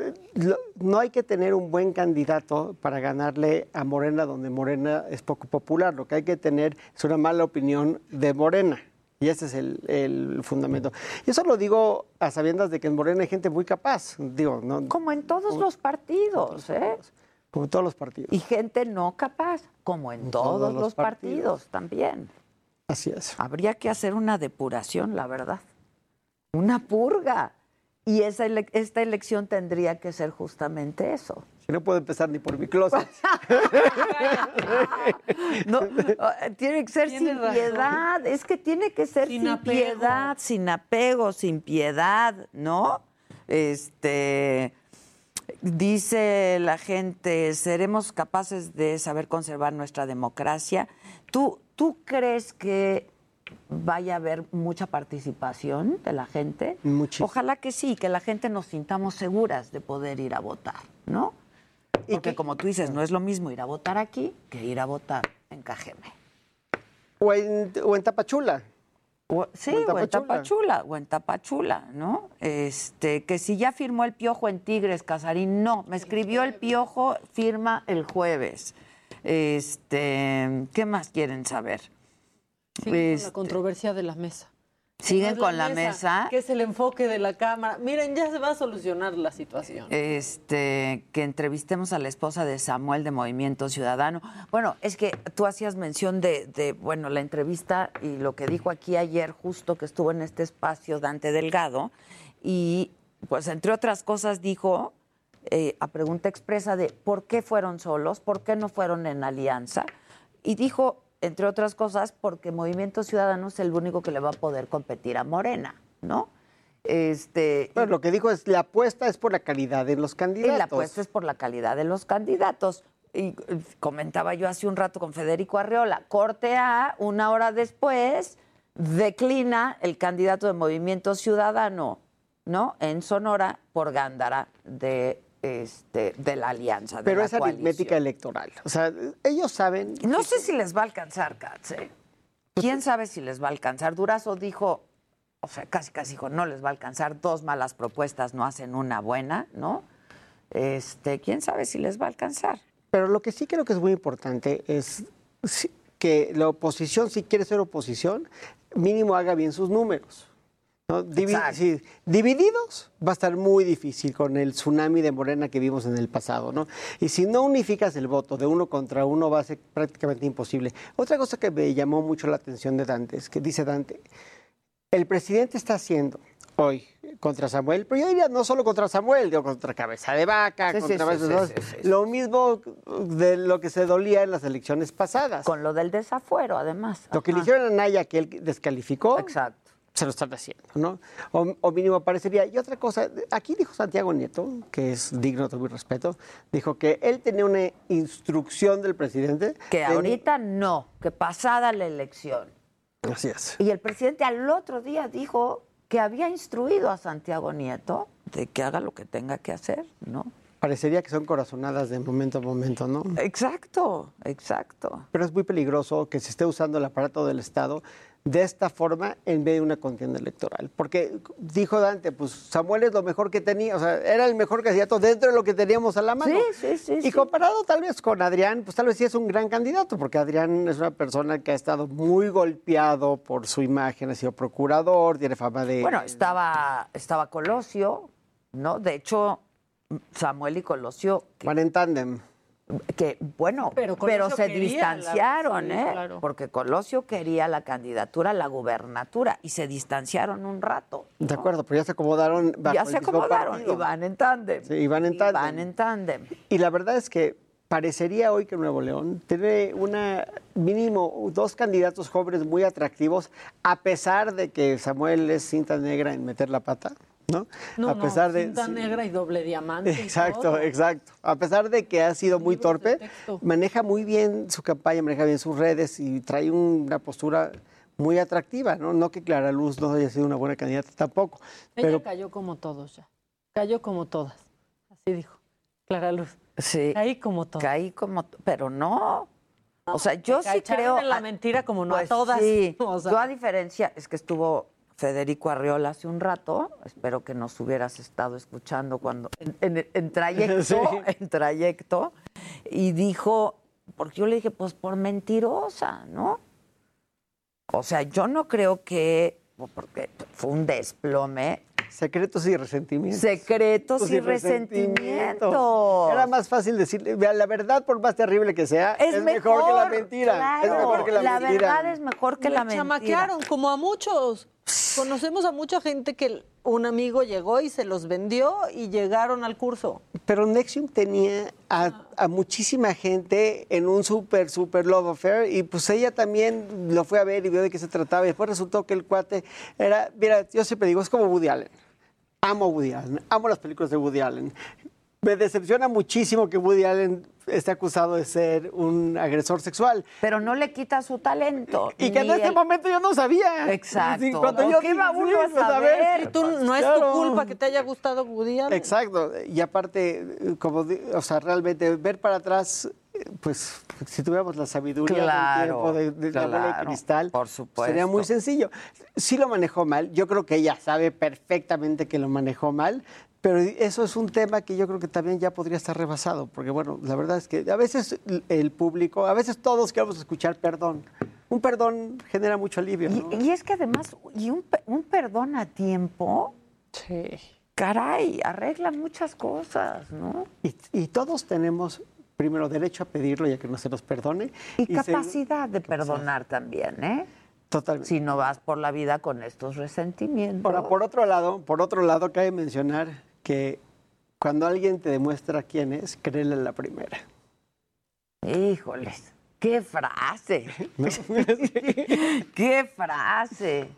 no hay que tener un buen candidato para ganarle a Morena donde Morena es poco popular. Lo que hay que tener es una mala opinión de Morena. Y ese es el, el fundamento. Y eso lo digo a sabiendas de que en Morena hay gente muy capaz. Digo, ¿no? Como en todos los partidos, ¿eh? Como en todos los partidos. Y gente no capaz, como en todos, los, partidos. también. Así es. Habría que hacer una depuración, la verdad. Una purga. Y esa ele- esta elección tendría que ser justamente eso. Si no puedo empezar ni por mi closet. No, tiene que ser sin razón. piedad. Es que tiene que ser Sin sin, apego. piedad, sin apego, sin piedad, ¿no? Este. Dice la gente, ¿seremos capaces de saber conservar nuestra democracia? ¿Tú, ¿Tú crees que vaya a haber mucha participación de la gente? Muchísimo. Ojalá que sí, que la gente nos sintamos seguras de poder ir a votar, ¿no? Porque como tú dices, no es lo mismo ir a votar aquí que ir a votar en Cajeme. O en, o en Tapachula. O- sí, O en o en Tapachula. O en Tapachula, ¿no? Este, que si ya firmó el piojo en Tigres, Casarín, no, me escribió el piojo, firma el jueves. Este, ¿qué más quieren saber? Con Este, la controversia de la mesa. ¿Siguen con la mesa? Que es el enfoque de la Cámara. Miren, ya se va a solucionar la situación. este, que entrevistemos a la esposa de Samuel de Movimiento Ciudadano. Bueno, es que tú hacías mención de, de, bueno, la entrevista y lo que dijo aquí ayer, justo que estuvo en este espacio Dante Delgado, y pues entre otras cosas dijo, eh, a pregunta expresa de por qué fueron solos, por qué no fueron en alianza, y dijo, entre otras cosas, porque Movimiento Ciudadano es el único que le va a poder competir a Morena, ¿no? Este, Bueno, lo que dijo es, la apuesta es por la calidad de los y candidatos. la apuesta es por la calidad de los candidatos. Y eh, comentaba yo hace un rato con Federico Arreola, corte A, una hora después, declina el candidato de Movimiento Ciudadano, ¿no? En Sonora por Gándara de, este, de la alianza. de Pero la es aritmética coalición. electoral. O sea, ellos saben... No sé si les va a alcanzar, Katz. ¿eh? ¿Quién sabe si les va a alcanzar? Durazo dijo, o sea, casi casi dijo, no les va a alcanzar, dos malas propuestas no hacen una buena, ¿no? Este, ¿quién sabe si les va a alcanzar? Pero lo que sí creo que es muy importante es que la oposición, si quiere ser oposición, mínimo haga bien sus números. Divididos va a estar muy difícil con el tsunami de Morena que vimos en el pasado. ¿no? Y si no unificas el voto de uno contra uno va a ser prácticamente imposible. Otra cosa que me llamó mucho la atención de Dante es que dice Dante, el presidente está haciendo hoy contra Samuel, pero yo diría no solo contra Samuel, digo contra Cabeza de Vaca, Sí, contra sí, sí, lo mismo de lo que se dolía en las elecciones pasadas. Con lo del desafuero, además. Lo que le hicieron a Naya, que él descalificó, Exacto. Se lo están haciendo, ¿no? O, o mínimo parecería. Y otra cosa, aquí dijo Santiago Nieto, que es digno de mi respeto, dijo que él tenía una instrucción del presidente. Que de- ahorita no, que pasada la elección. Así es. Y el presidente al otro día dijo que había instruido a Santiago Nieto de que haga lo que tenga que hacer, ¿no? Parecería que son corazonadas de momento a momento, ¿no? Exacto, exacto. Pero es muy peligroso que se esté usando el aparato del Estado de esta forma en vez de una contienda electoral. Porque dijo Dante, pues Samuel es lo mejor que tenía, o sea, era el mejor candidato dentro de lo que teníamos a la mano. Sí, sí, sí. Y comparado tal vez con Adrián, pues tal vez sí es un gran candidato, porque Adrián es una persona que ha estado muy golpeado por su imagen, ha sido procurador, tiene fama de... Bueno, estaba, estaba Colosio, ¿no? De hecho, Samuel y Colosio. Van en tándem. Que, bueno, Pero pero, Colosio se distanciaron, la- sí, ¿eh? claro. Porque Colosio quería la candidatura a la gubernatura y se distanciaron un rato. De acuerdo, pero ya se acomodaron bajo ya se acomodaron y van en tándem. Sí, y van en Y tándem. van en tándem. Y la verdad es que parecería hoy que Nuevo León tiene una mínimo dos candidatos jóvenes muy atractivos, a pesar de que Samuel es cinta negra en meter la pata, ¿no? No, a pesar no, de cinta sí. negra y doble diamante. Exacto, todo. exacto. A pesar de que ha sido muy torpe, maneja muy bien su campaña, maneja bien sus redes y trae una postura muy atractiva, ¿no? No que Clara Luz no haya sido una buena candidata tampoco, Ella pero cayó como todos ya. Cayó como todas. Así dijo. Clara Luz. Sí. Caí como todas. Caí como, pero no. O sea, yo sí creo. en la a- mentira como no a Pues todas. Sí. O sea, Yo a diferencia, es que estuvo Federico Arriola hace un rato, espero que nos hubieras estado escuchando cuando en, en- en trayecto, Sí. en trayecto, y dijo, porque yo le dije, pues por mentirosa, ¿no? O sea, yo no creo que, porque fue un desplome, secretos y resentimientos. secretos y y resentimientos. Era más fácil decirle, la verdad, por más terrible que sea, Es, es, mejor, que la mentira. claro, es mejor que la, mentira. verdad es mejor que me la mentira. chamaquearon, como a muchos. Conocemos a mucha gente que un amigo llegó y se los vendió y llegaron al curso. Pero Nexium tenía a, a muchísima gente en un súper, súper love affair y pues ella también lo fue a ver y vio de qué se trataba y después resultó que el cuate era, mira, yo siempre digo, es como Woody Allen. Amo a Woody Allen, amo las películas de Woody Allen. Me decepciona muchísimo que Woody Allen esté acusado de ser un agresor sexual. Pero no le quita su talento. Y que en este el- momento yo no sabía. Exacto. ¿Por yo qué uno a pues, saber? Y tú no es Claro. tu culpa que te haya gustado Woody. Exacto. Y aparte, como, o sea, realmente ver para atrás, pues si tuviéramos la sabiduría Claro, del tiempo de, de la bola de claro, cristal, por supuesto. sería muy sencillo. Sí lo manejó mal. Yo creo que ella sabe perfectamente que lo manejó mal. Pero eso es un tema que yo creo que también ya podría estar rebasado, porque bueno, la verdad es que a veces el público, a veces todos queremos escuchar perdón. Un perdón genera mucho alivio. ¿no? Y, y es que además, y un, pe- un perdón a tiempo, caray, arregla muchas cosas, ¿no? Y, y todos tenemos, primero, derecho a pedirlo y a que no se nos perdone. Y, capacidad de perdonar también, ¿eh? Totalmente. Si no vas por la vida con estos resentimientos. Ahora, por otro lado, por otro lado, cabe mencionar que cuando alguien te demuestra quién es, créele la primera. Híjoles, qué frase. qué frase.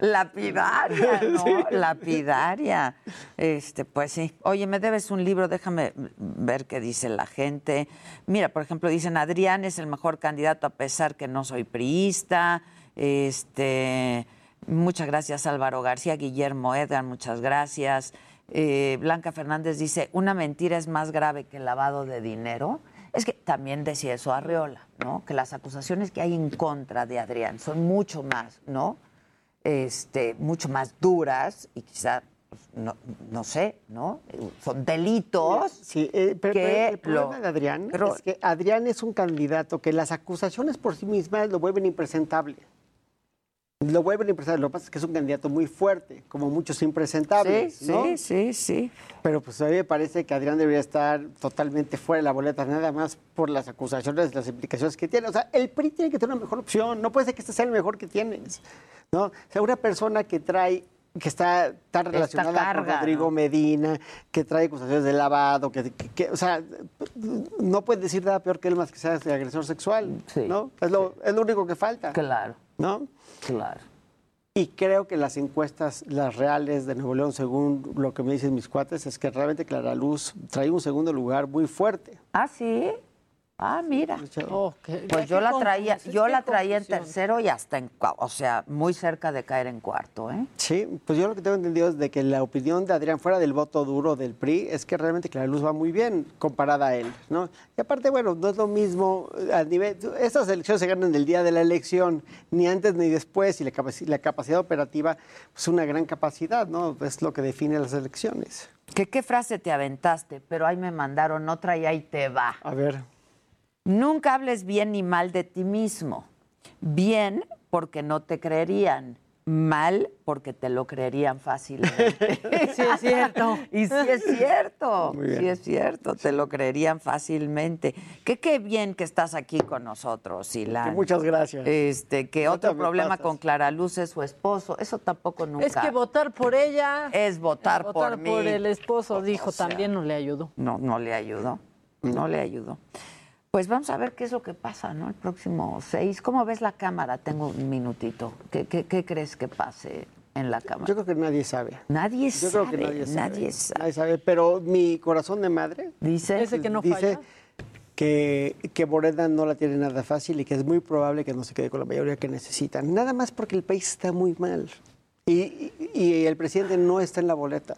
Lapidaria, ¿no? Lapidaria. Este, pues sí. Oye, me debes un libro, déjame ver qué dice la gente. Mira, por ejemplo, dicen Adrián es el mejor candidato a pesar que no soy priista. Este, muchas gracias Álvaro García, Guillermo Edgar, muchas gracias. Eh, Blanca Fernández dice, una mentira es más grave que el lavado de dinero. Es que también decía eso Arreola, ¿no? Que las acusaciones que hay en contra de Adrián son mucho más, ¿no? Este, mucho más duras y quizá, pues, no, no sé, ¿no? Son delitos. Sí, eh, pero, que el problema lo- de Adrián pero- es que Adrián es un candidato que las acusaciones por sí mismas lo vuelven impresentable. Lo vuelven impresentable. Lo que pasa es que es un candidato muy fuerte, como muchos impresentables. Sí, ¿no? sí, sí, sí. Pero pues a mí me parece que Adrián debería estar totalmente fuera de la boleta, nada más por las acusaciones, las implicaciones que tiene. O sea, el PRI tiene que tener una mejor opción. No puede ser que este sea el mejor que tienes. ¿no? O sea, una persona que trae que está tan relacionada con Rodrigo ¿no? Medina, que trae acusaciones de lavado, que, que- que- o sea, no puede decir nada peor que él más que sea de agresor sexual, ¿no? Es lo, es lo único que falta. Claro. ¿No? Claro. Y creo que las encuestas, las reales de Nuevo León, según lo que me dicen mis cuates, es que realmente Clara Luz trae un segundo lugar muy fuerte. ¿Ah, sí? Ah, mira. Oh, qué- Pues yo la traía, yo la traía en tercero y hasta en, o sea, muy cerca de caer en cuarto, ¿eh? Sí, pues yo lo que tengo entendido es de que la opinión de Adrián fuera del voto duro del PRI es que realmente Clara Luz va muy bien comparada a él, ¿no? Y aparte, bueno, no es lo mismo eh, al nivel, estas elecciones se ganan el día de la elección, ni antes ni después, y la, capaci- la capacidad operativa es una gran capacidad, ¿no? Es lo que define las elecciones. ¿Qué, ¿Qué frase te aventaste? Pero ahí me mandaron otra y ahí te va. A ver. Nunca hables bien ni mal de ti mismo. Bien porque no te creerían. Mal porque te lo creerían fácilmente. Sí, es cierto. y sí es cierto. Sí es cierto. Te lo creerían fácilmente. Que qué bien que estás aquí con nosotros, Ilan. Muchas gracias. Este, que otro problema pasas. con Clara Luz es su esposo. Eso tampoco nunca. Es que votar por ella. Es votar, votar por mí. por el esposo, dijo, O sea, también no le ayudó. No, no le ayudó. No le ayudó. Pues vamos a ver qué es lo que pasa, ¿no? El próximo 6. ¿Cómo ves la cámara? Tengo un minutito. ¿Qué, qué, qué crees que pase en la cámara? Yo creo que nadie sabe. Nadie Yo sabe. creo que nadie sabe. nadie sabe. Nadie sabe, pero mi corazón de madre Dice. Ese que no dice falla. que, que Morena no la tiene nada fácil y que es muy probable que no se quede con la mayoría que necesitan. Nada más porque el país está muy mal. Y, y- y el presidente no está en la boleta.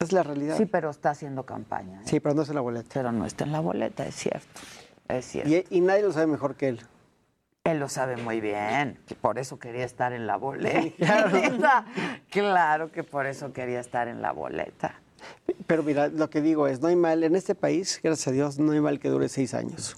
Es la realidad. Sí, pero está haciendo campaña. ¿eh? Sí, pero no está en la boleta. Pero no está en la boleta, es cierto. Es cierto. Y, y nadie lo sabe mejor que él. Él lo sabe muy bien, que por eso quería estar en la boleta. Claro. que por eso quería estar en la boleta. Pero mira, lo que digo es, no hay mal, en este país, gracias a Dios, no hay mal que dure seis años.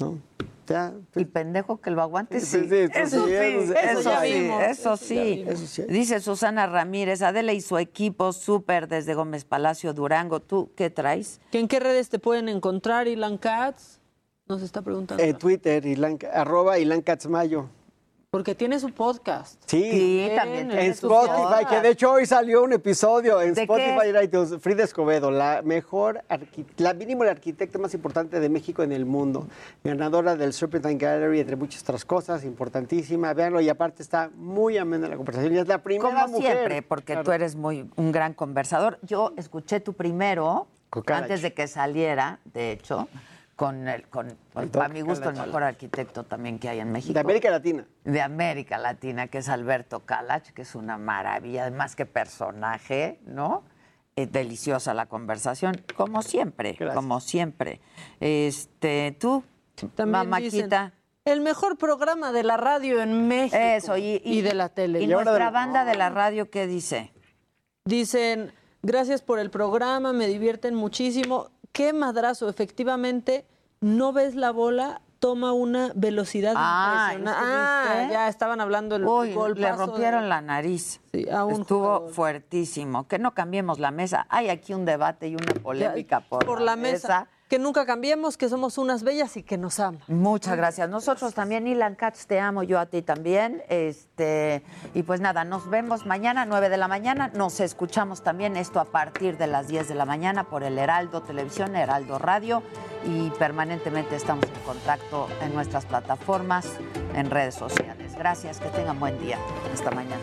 ¿No? Ya, Y pendejo que lo aguante, sí. Sí, sí, eso eso sí, eso sí, eso eso ya sí, vimos, eso eso ya sí. vimos. Eso sí. Dice Susana Ramírez, Adela y su equipo súper desde Gómez Palacio, Durango. ¿Tú qué traes? ¿Que ¿En qué redes te pueden encontrar, Ilan Katz? Nos está preguntando. En Twitter, Ilan, arroba Ilan Katzmayo. Porque tiene su podcast. Sí, Sí, también tiene en Spotify, podcast. que de hecho hoy salió un episodio en ¿De Spotify qué? y iTunes. Frida Escobedo, la mejor, la mínimo la arquitecta más importante de México en el mundo. Ganadora del Serpentine Gallery, entre muchas otras cosas, importantísima. Véanlo, y aparte está muy amena la conversación. Y es la primera Como mujer. siempre, porque Claro. tú eres muy un gran conversador. Yo escuché tu primero, antes de que saliera, de hecho, con el, con, Con para Doc mi gusto, el mejor arquitecto también que hay en México. De América Latina. de América Latina, que es Alberto Calach, que es una maravilla, además que personaje, ¿no? Es deliciosa la conversación, como siempre, Gracias. como siempre. Este, tú, También mamáquita. dicen, el mejor programa de la radio en México. Eso, y, y- de la tele. Y nuestra banda de la radio, ¿qué dice? Dicen, gracias por el programa, me divierten muchísimo. Qué madrazo, efectivamente, no ves la bola, toma una velocidad Ah, impresionante. ¿es que Ah, ya estaban hablando el Uy, le rompieron de- la nariz. Sí, a un Estuvo jugador. fuertísimo. Que no cambiemos la mesa. Hay aquí un debate y una polémica por, la mesa. Que nunca cambiemos, que somos unas bellas y que nos aman. Muchas gracias. Nosotros también, Ilan Katz, te amo, yo a ti también. Este, y pues nada, nos vemos mañana, 9 de la mañana. Nos escuchamos también esto a partir de las 10 de la mañana por el Heraldo Televisión, Heraldo Radio. Y permanentemente estamos en contacto en nuestras plataformas, en redes sociales. Gracias, que tengan buen día. Hasta mañana.